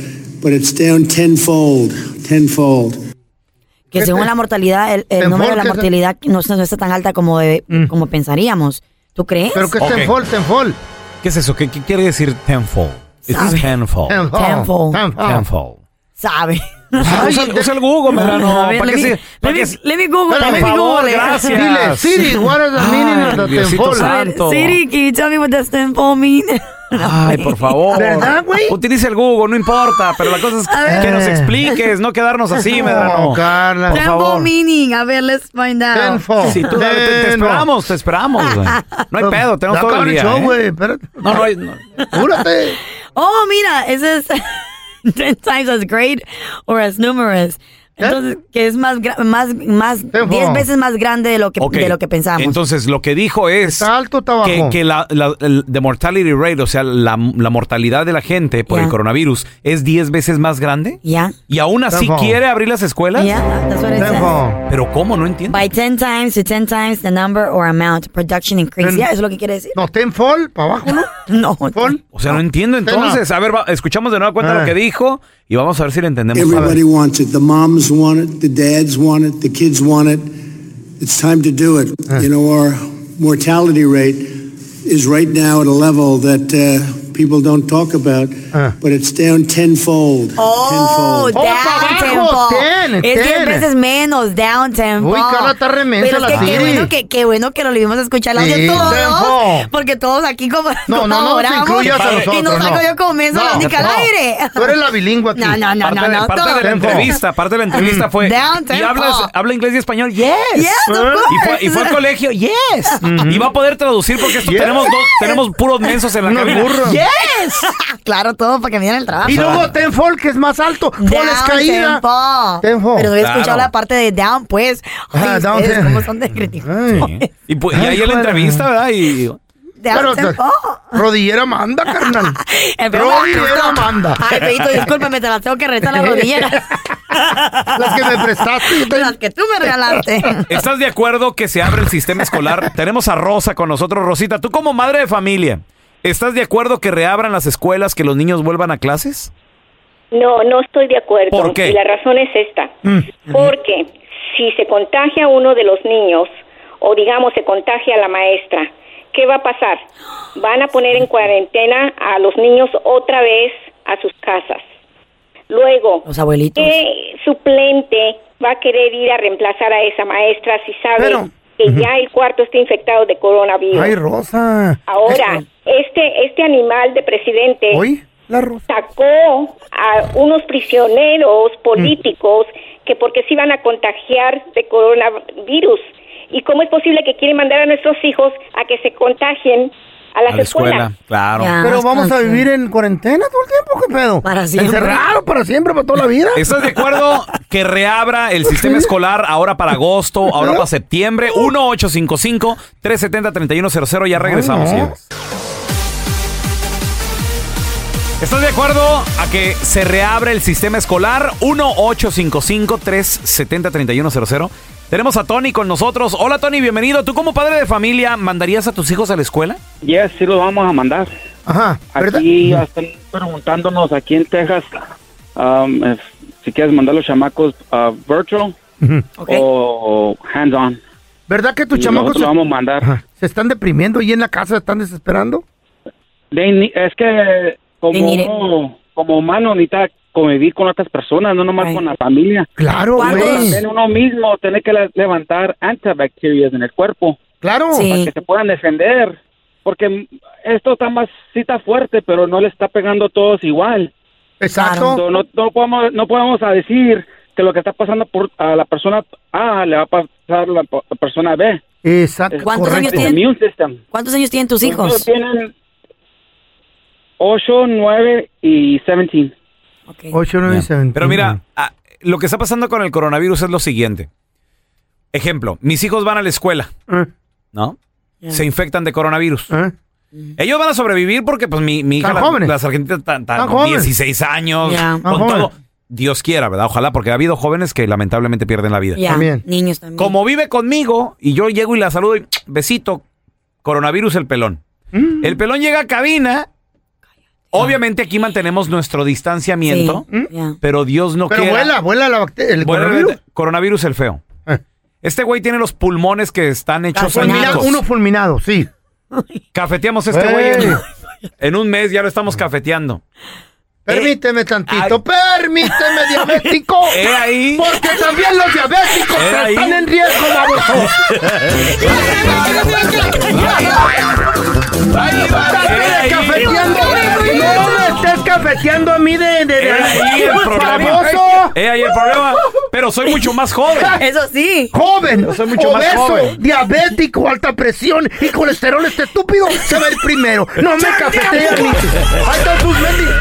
but it's down tenfold. Tenfold. Que según la mortalidad, el, el Tenfold, número de la ¿qué mortalidad no, no está tan alta como, de- como pensaríamos. ¿Tú crees? Pero que Ok. es tenfold, tenfold. ¿Qué es eso? ¿Qué, qué quiere decir tenfold? It's tenfold. Tenfold. Tenfold. Sabe. Usa, usa el Google, Medrano. A ver, ¿Para me- me- me Google, me favor, it. gracias. Dile, Siri, what is the meaning of the santo. Siri, can you tell me what does mean? Ay, por favor. ¿Verdad, güey? Utiliza el Google, no importa. Pero la cosa es que nos expliques, no quedarnos así, Medrano. No, Carla. Por favor. meaning. A ver, let's find out. Tenfold. Sí, tú, dale, te, esperamos, te esperamos, güey. No hay pedo, tenemos todo el día. show, ¿eh? No, no hay. no. Apúrate. Oh, mira, ese es <laughs> 10 times as great or as numerous. Entonces, que es más, más, más, 10 veces más grande de lo que, Ok, de lo que pensamos. Entonces, lo que dijo es ¿Está alto o está que, bajo? que la, la- el the mortality rate, o sea, la, la mortalidad de la gente por Ya. el coronavirus es 10 veces más grande. Ya. Y aún así Tenfold. quiere abrir las escuelas. Yeah, says. Tenfold. Pero ¿cómo? No entiendo. By 10 times to 10 times the number or amount production increase. Ya, eso es lo que quiere decir. No, tenfold, para abajo, ¿no? <laughs> No. Fold. O sea, no entiendo entonces. A ver, va- escuchamos de nueva cuenta lo que dijo y vamos a ver si le entendemos. Everybody wants it. The moms want it. The dads want it. The kids want it. It's time to do it. You know, our mortality rate is right now at a level that uh, people don't talk about, but it's down tenfold. Oh, tenfold. down tempo. ten, es 10 ten. veces menos, down tempo. Uy, Carla está remensa Pero es la que qué bueno que, qué bueno que lo vimos escuchar el audio Sí, todos. Porque todos aquí como No, no, no, te colaboramos. incluyas a nosotros. Y nos no. salgo yo con la única no. al aire. Tú eres la bilingüe aquí. No, no, no, parte no, de, no. parte de la entrevista, parte de la entrevista fue. Down ¿Y hablas, habla inglés y español? Yes. Yes, of y, fue, y fue al course. colegio, yes. Y va a poder traducir porque esto Yes. tenemos dos, tenemos puros mensos en la cabina. burros. Yes. <laughs> claro, todo para que me el trabajo. Y luego tenfold, que es más alto. Fold es Down caída. tempo. Tempo. Pero no había escuchado Claro. la parte de down, pues. Ay, Ah, down ustedes tempo. cómo son de críticos. Ay. Y, pu- y Ay, ahí en la entrevista, ¿verdad? Y Down Pero, rodillera manda, carnal. <laughs> Rodillera manda. Ay, Feito, discúlpame, te las tengo que retar las rodilleras. <laughs> Las que me prestaste. te- Las que tú me regalaste. ¿Estás de acuerdo que se abre el sistema escolar? Tenemos a Rosa con nosotros. Rosita, tú como madre de familia, ¿estás de acuerdo que reabran las escuelas, que los niños vuelvan a clases? No, no estoy de acuerdo. ¿Por qué? Y la razón es esta. Mm. Porque si se contagia uno de los niños, o digamos se contagia a la maestra, ¿qué va a pasar? Van a poner en cuarentena a los niños otra vez a sus casas. Luego, Los abuelitos. ¿qué suplente va a querer ir a reemplazar a esa maestra si sabe Pero- que ya el cuarto está infectado de coronavirus? Ay, Rosa. Ahora, este, este animal de presidente Oye, la Rosa. sacó a unos prisioneros políticos que porque se iban a contagiar de coronavirus. ¿Y cómo es posible que quieren mandar a nuestros hijos a que se contagien a las a la escuelas? escuela, claro. Ya. Pero vamos a vivir en cuarentena todo el tiempo, ¿qué pedo? Para siempre. Encerrado para siempre, para toda la vida. <laughs> ¿Estás de acuerdo que reabra el sistema escolar ahora para agosto, ahora para septiembre? 1-855-370-3100. Ya regresamos, Ay, no. ¿Estás de acuerdo a que se reabre el sistema escolar? 1-855-370-3100. Tenemos a Tony con nosotros. Hola Tony, bienvenido. ¿Tú como padre de familia mandarías a tus hijos a la escuela? Yes, sí los vamos a mandar. Ajá, ¿verdad? Aquí ya están preguntándonos aquí en Texas um, if- si quieres mandar los chamacos uh, virtual o hands-on. ¿Verdad que tus Y chamacos se, vamos a mandar. Ajá. se están deprimiendo y en la casa están desesperando? They es que como, uno- como humano necesita convivir con otras personas, no nomás con la familia. Claro, güey. Uno mismo tiene que le- levantar antibacterias en el cuerpo. Claro. Para que se puedan defender. Porque esto está más, sí está fuerte, pero no le está pegando a todos igual. Exacto. No, no, no podemos, no podemos a decir que lo que está pasando por a la persona A le va a pasar a la, la persona B. Exacto. ¿Cuántos años tienen? ¿Cuántos años tienen tus hijos? Tienen 8, 9 y 17. 8, 9 y 7. Pero mira, ah, lo que está pasando con el coronavirus es lo siguiente. Ejemplo, mis hijos van a la escuela, Eh. ¿no? Se infectan de coronavirus. ¿Eh? Ellos van a sobrevivir porque pues mi, mi hija, Están la- jóvenes. las argentinas, están Están con jóvenes. 16 años, Ya. con jóvenes. todo. Dios quiera, ¿verdad? Ojalá, porque ha habido jóvenes que lamentablemente pierden la vida. Ya, También. niños también. Como vive conmigo y yo llego y la saludo y besito, coronavirus el pelón. Mm. El pelón llega a cabina. Obviamente aquí mantenemos nuestro distanciamiento, Sí, ya. pero Dios no Pero quiera. vuela, vuela la bacteria, el Vuela- coronavirus. coronavirus el feo. Eh. Este güey tiene los pulmones que están hechos añicos. uno fulminado, sí. Cafeteamos a este Ey. güey. en- En un mes ya lo estamos cafeteando. Permíteme tantito, permíteme, diabético. <laughs> Eh, ahí. Porque también los diabéticos Eh, ahí. están en riesgo, baboso. <laughs> ahí. Me estés cafeteando Yeah. A mí de... de, de- ahí el problema. Eh, ahí el problema. Pero soy mucho más joven. <laughs> Eso sí. Joven, Yo soy mucho más obeso, joven. diabético, alta presión y colesterol este estúpido se va a ir primero. No me cafetea ni. Ahí están sus mendigas.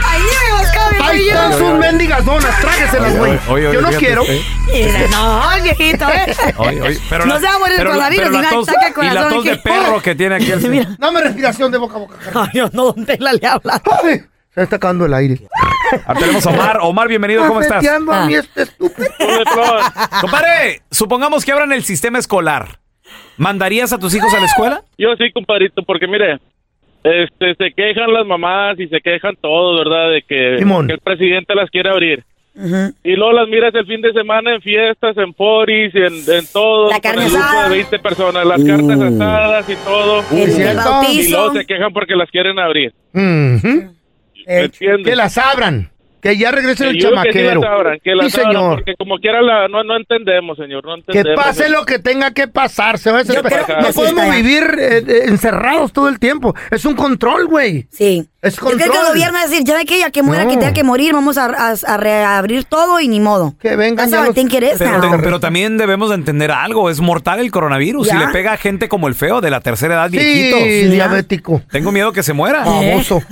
Ahí están sus mendigas donas, trágueselas, güey. Oye, oye, Yo no fíjate, quiero. eh. Mira, no, el <laughs> viejito, ¿eh? Oye, oye, pero no la- se va a morir el coronavirus Y la tos de perro <laughs> que tiene aquí el. Dame respiración de boca a boca. Ay, Dios, no, don Tela le habla. Se está acabando el aire. Ahora tenemos a Omar. Omar, bienvenido, ¿cómo estás? A mí Ah. este estúpido. Compadre, supongamos que abran el sistema escolar. ¿Mandarías a tus hijos a la escuela? Yo sí, compadrito, porque mire, este, se quejan las mamás y se quejan todos, ¿verdad? De que, el presidente las quiere abrir. Y luego las miras el fin de semana en fiestas, en foris, y en, en todo. La carne con el grupo asada. de 20 personas, las cartas asadas y todo. Y luego se quejan porque las quieren abrir. Ujú. ¿Me entiendes? Que las abran. Que ya regrese el Que yo que sí chamaquero. las abran, que las sí, abran, señor. porque como quiera la, no, no entendemos, señor, no Que entendemos. pase lo que tenga que pasar. Se va a Yo creo que no sí podemos ya. vivir eh, eh, encerrados todo el tiempo. Es un control, güey. Sí. Es Yo creo que control. el gobierno va a decir, ya ve que ella que muera, No. que tenga que morir, vamos a, a- a reabrir todo y ni modo. Que vengan ya los- Pero, now. pero también debemos de entender algo. Es mortal el coronavirus. Ya. Y le pega a gente como el feo de la tercera edad, Sí, viejitos. diabético. Tengo miedo que se muera. Baboso. <laughs>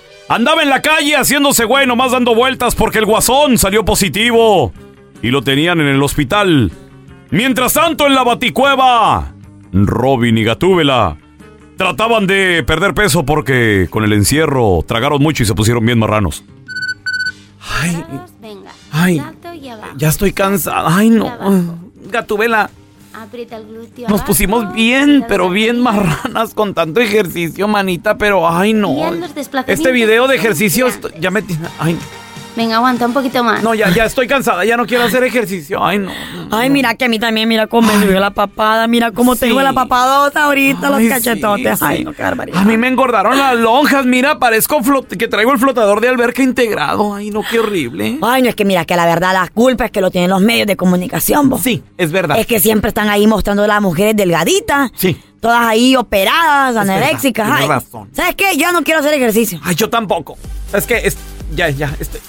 andaba en la calle haciéndose güey, nomás dando vueltas porque el guasón salió positivo y lo tenían en el hospital. Mientras tanto, en la baticueva, Robin y Gatúbela trataban de perder peso porque con el encierro tragaron mucho y se pusieron bien marranos. Ay. Ay, ya estoy cansada. Ay, no. Gatúbela, Aprieta el glúteo nos abajo, pusimos bien, pero bien marranas con tanto ejercicio, manita, pero ay no. Este video de que son ejercicio grandes. esto- ya me tiene- ay, Venga, aguanta un poquito más. no, ya ya estoy cansada, ya no quiero hacer ejercicio. Ay, no. Ay, mira que a mí también, mira cómo me subió la papada, mira cómo tengo Sí. la papadota ahorita, Ay, los cachetotes. sí, Ay, sí. no, qué barbaridad. A mí me engordaron las lonjas, mira, parezco flot- que traigo el flotador de alberca integrado. Ay, no, qué horrible. Ay, no, es que mira, que la verdad la culpa es que lo tienen los medios de comunicación, vos. Sí, es verdad. Es que siempre están ahí mostrando a las mujeres delgaditas. Sí. Todas ahí operadas, anoréxicas. Ay, razón. ¿Sabes qué? Ya no quiero hacer ejercicio. Ay, yo tampoco. Es que es ya ya este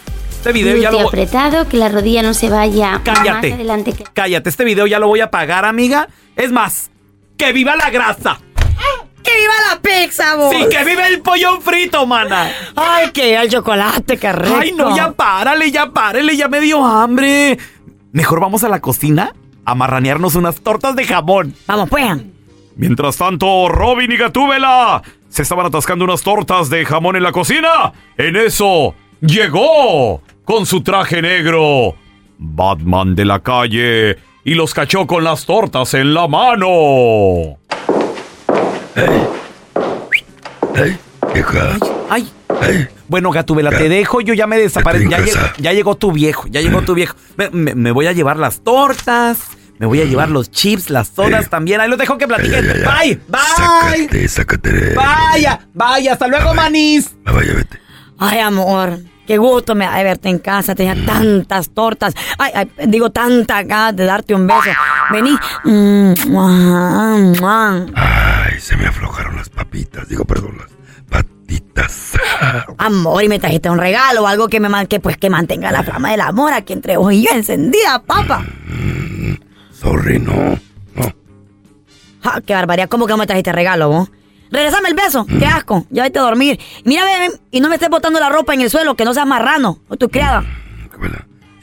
este video ya lo apretado, que la rodilla no se vaya Cállate. más adelante. que- Cállate, este video ya lo voy a pagar, amiga. Es más, que viva la grasa. ¡Que viva la pizza, vos! Sí, que viva el pollo frito, mana. Ay, que viva el chocolate, qué rico. Ay, no, ya párale, ya párale, ya me dio hambre. Mejor vamos a la cocina a marranearnos unas tortas de jamón. Vamos, pues. Mientras tanto, Robin y Gatúbela se estaban atascando unas tortas de jamón en la cocina. En eso, llegó con su traje negro Batman de la calle y los cachó con las tortas en la mano. Ay. Bueno, Gatúbela, te dejo, yo ya me desaparecí. Ya, llegó- ya llegó tu viejo, ya llegó tu viejo. Me, me- me voy a llevar las tortas, me voy a llevar los chips, las sodas también. Ahí los dejo que platiquen. Bye, bye. Sácate, sácate. Vaya, vaya, hasta luego, manís. Vaya, vete. Ay, amor. Qué gusto me da de verte en casa. Tenía tantas tortas. Ay, ay, digo, tanta ganas de darte un beso. Vení. Mm. Ay, se me aflojaron las papitas. Digo, perdón, las patitas. <laughs> Amor, y me trajiste un regalo, algo que me que, pues que mantenga la flama del amor aquí entre vos y yo encendida, papá. Sorry, no. Ja, qué barbaridad, ¿cómo que no me trajiste regalo, vos? Regresame el beso, qué asco, ya vete a dormir. Mira, ven, y no me estés botando la ropa en el suelo, que no seas marrano, o tu criada.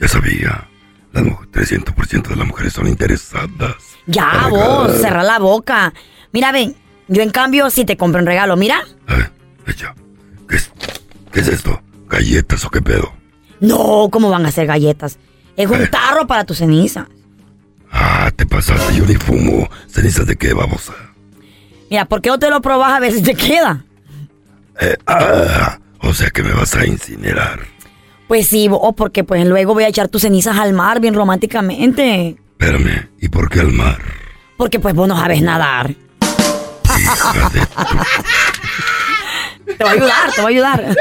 Ya sabía. Las mu- 300% de las mujeres son interesadas. Ya, vos, cerra la boca. Mira, ven, yo en cambio sí te compro un regalo, mira. ¿Qué es esto? ¿Galletas o qué pedo? No, ¿cómo van a ser galletas? Es un tarro para tu ceniza. Ah, te pasaste, yo ni fumo. ¿Cenizas de qué, babosa? Mira, ¿por qué no te lo probas a ver si te queda? Eh, ah, o sea que me vas a incinerar. Pues sí, o porque pues luego voy a echar tus cenizas al mar bien románticamente. Espérame, ¿y por qué al mar? Porque pues vos no sabes nadar. <laughs> te va a ayudar, te va a ayudar.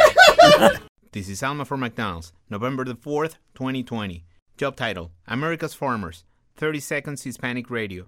This is Alma for McDonald's, November the 4th, 2020. Job title America's Farmers, 30 Seconds Hispanic Radio.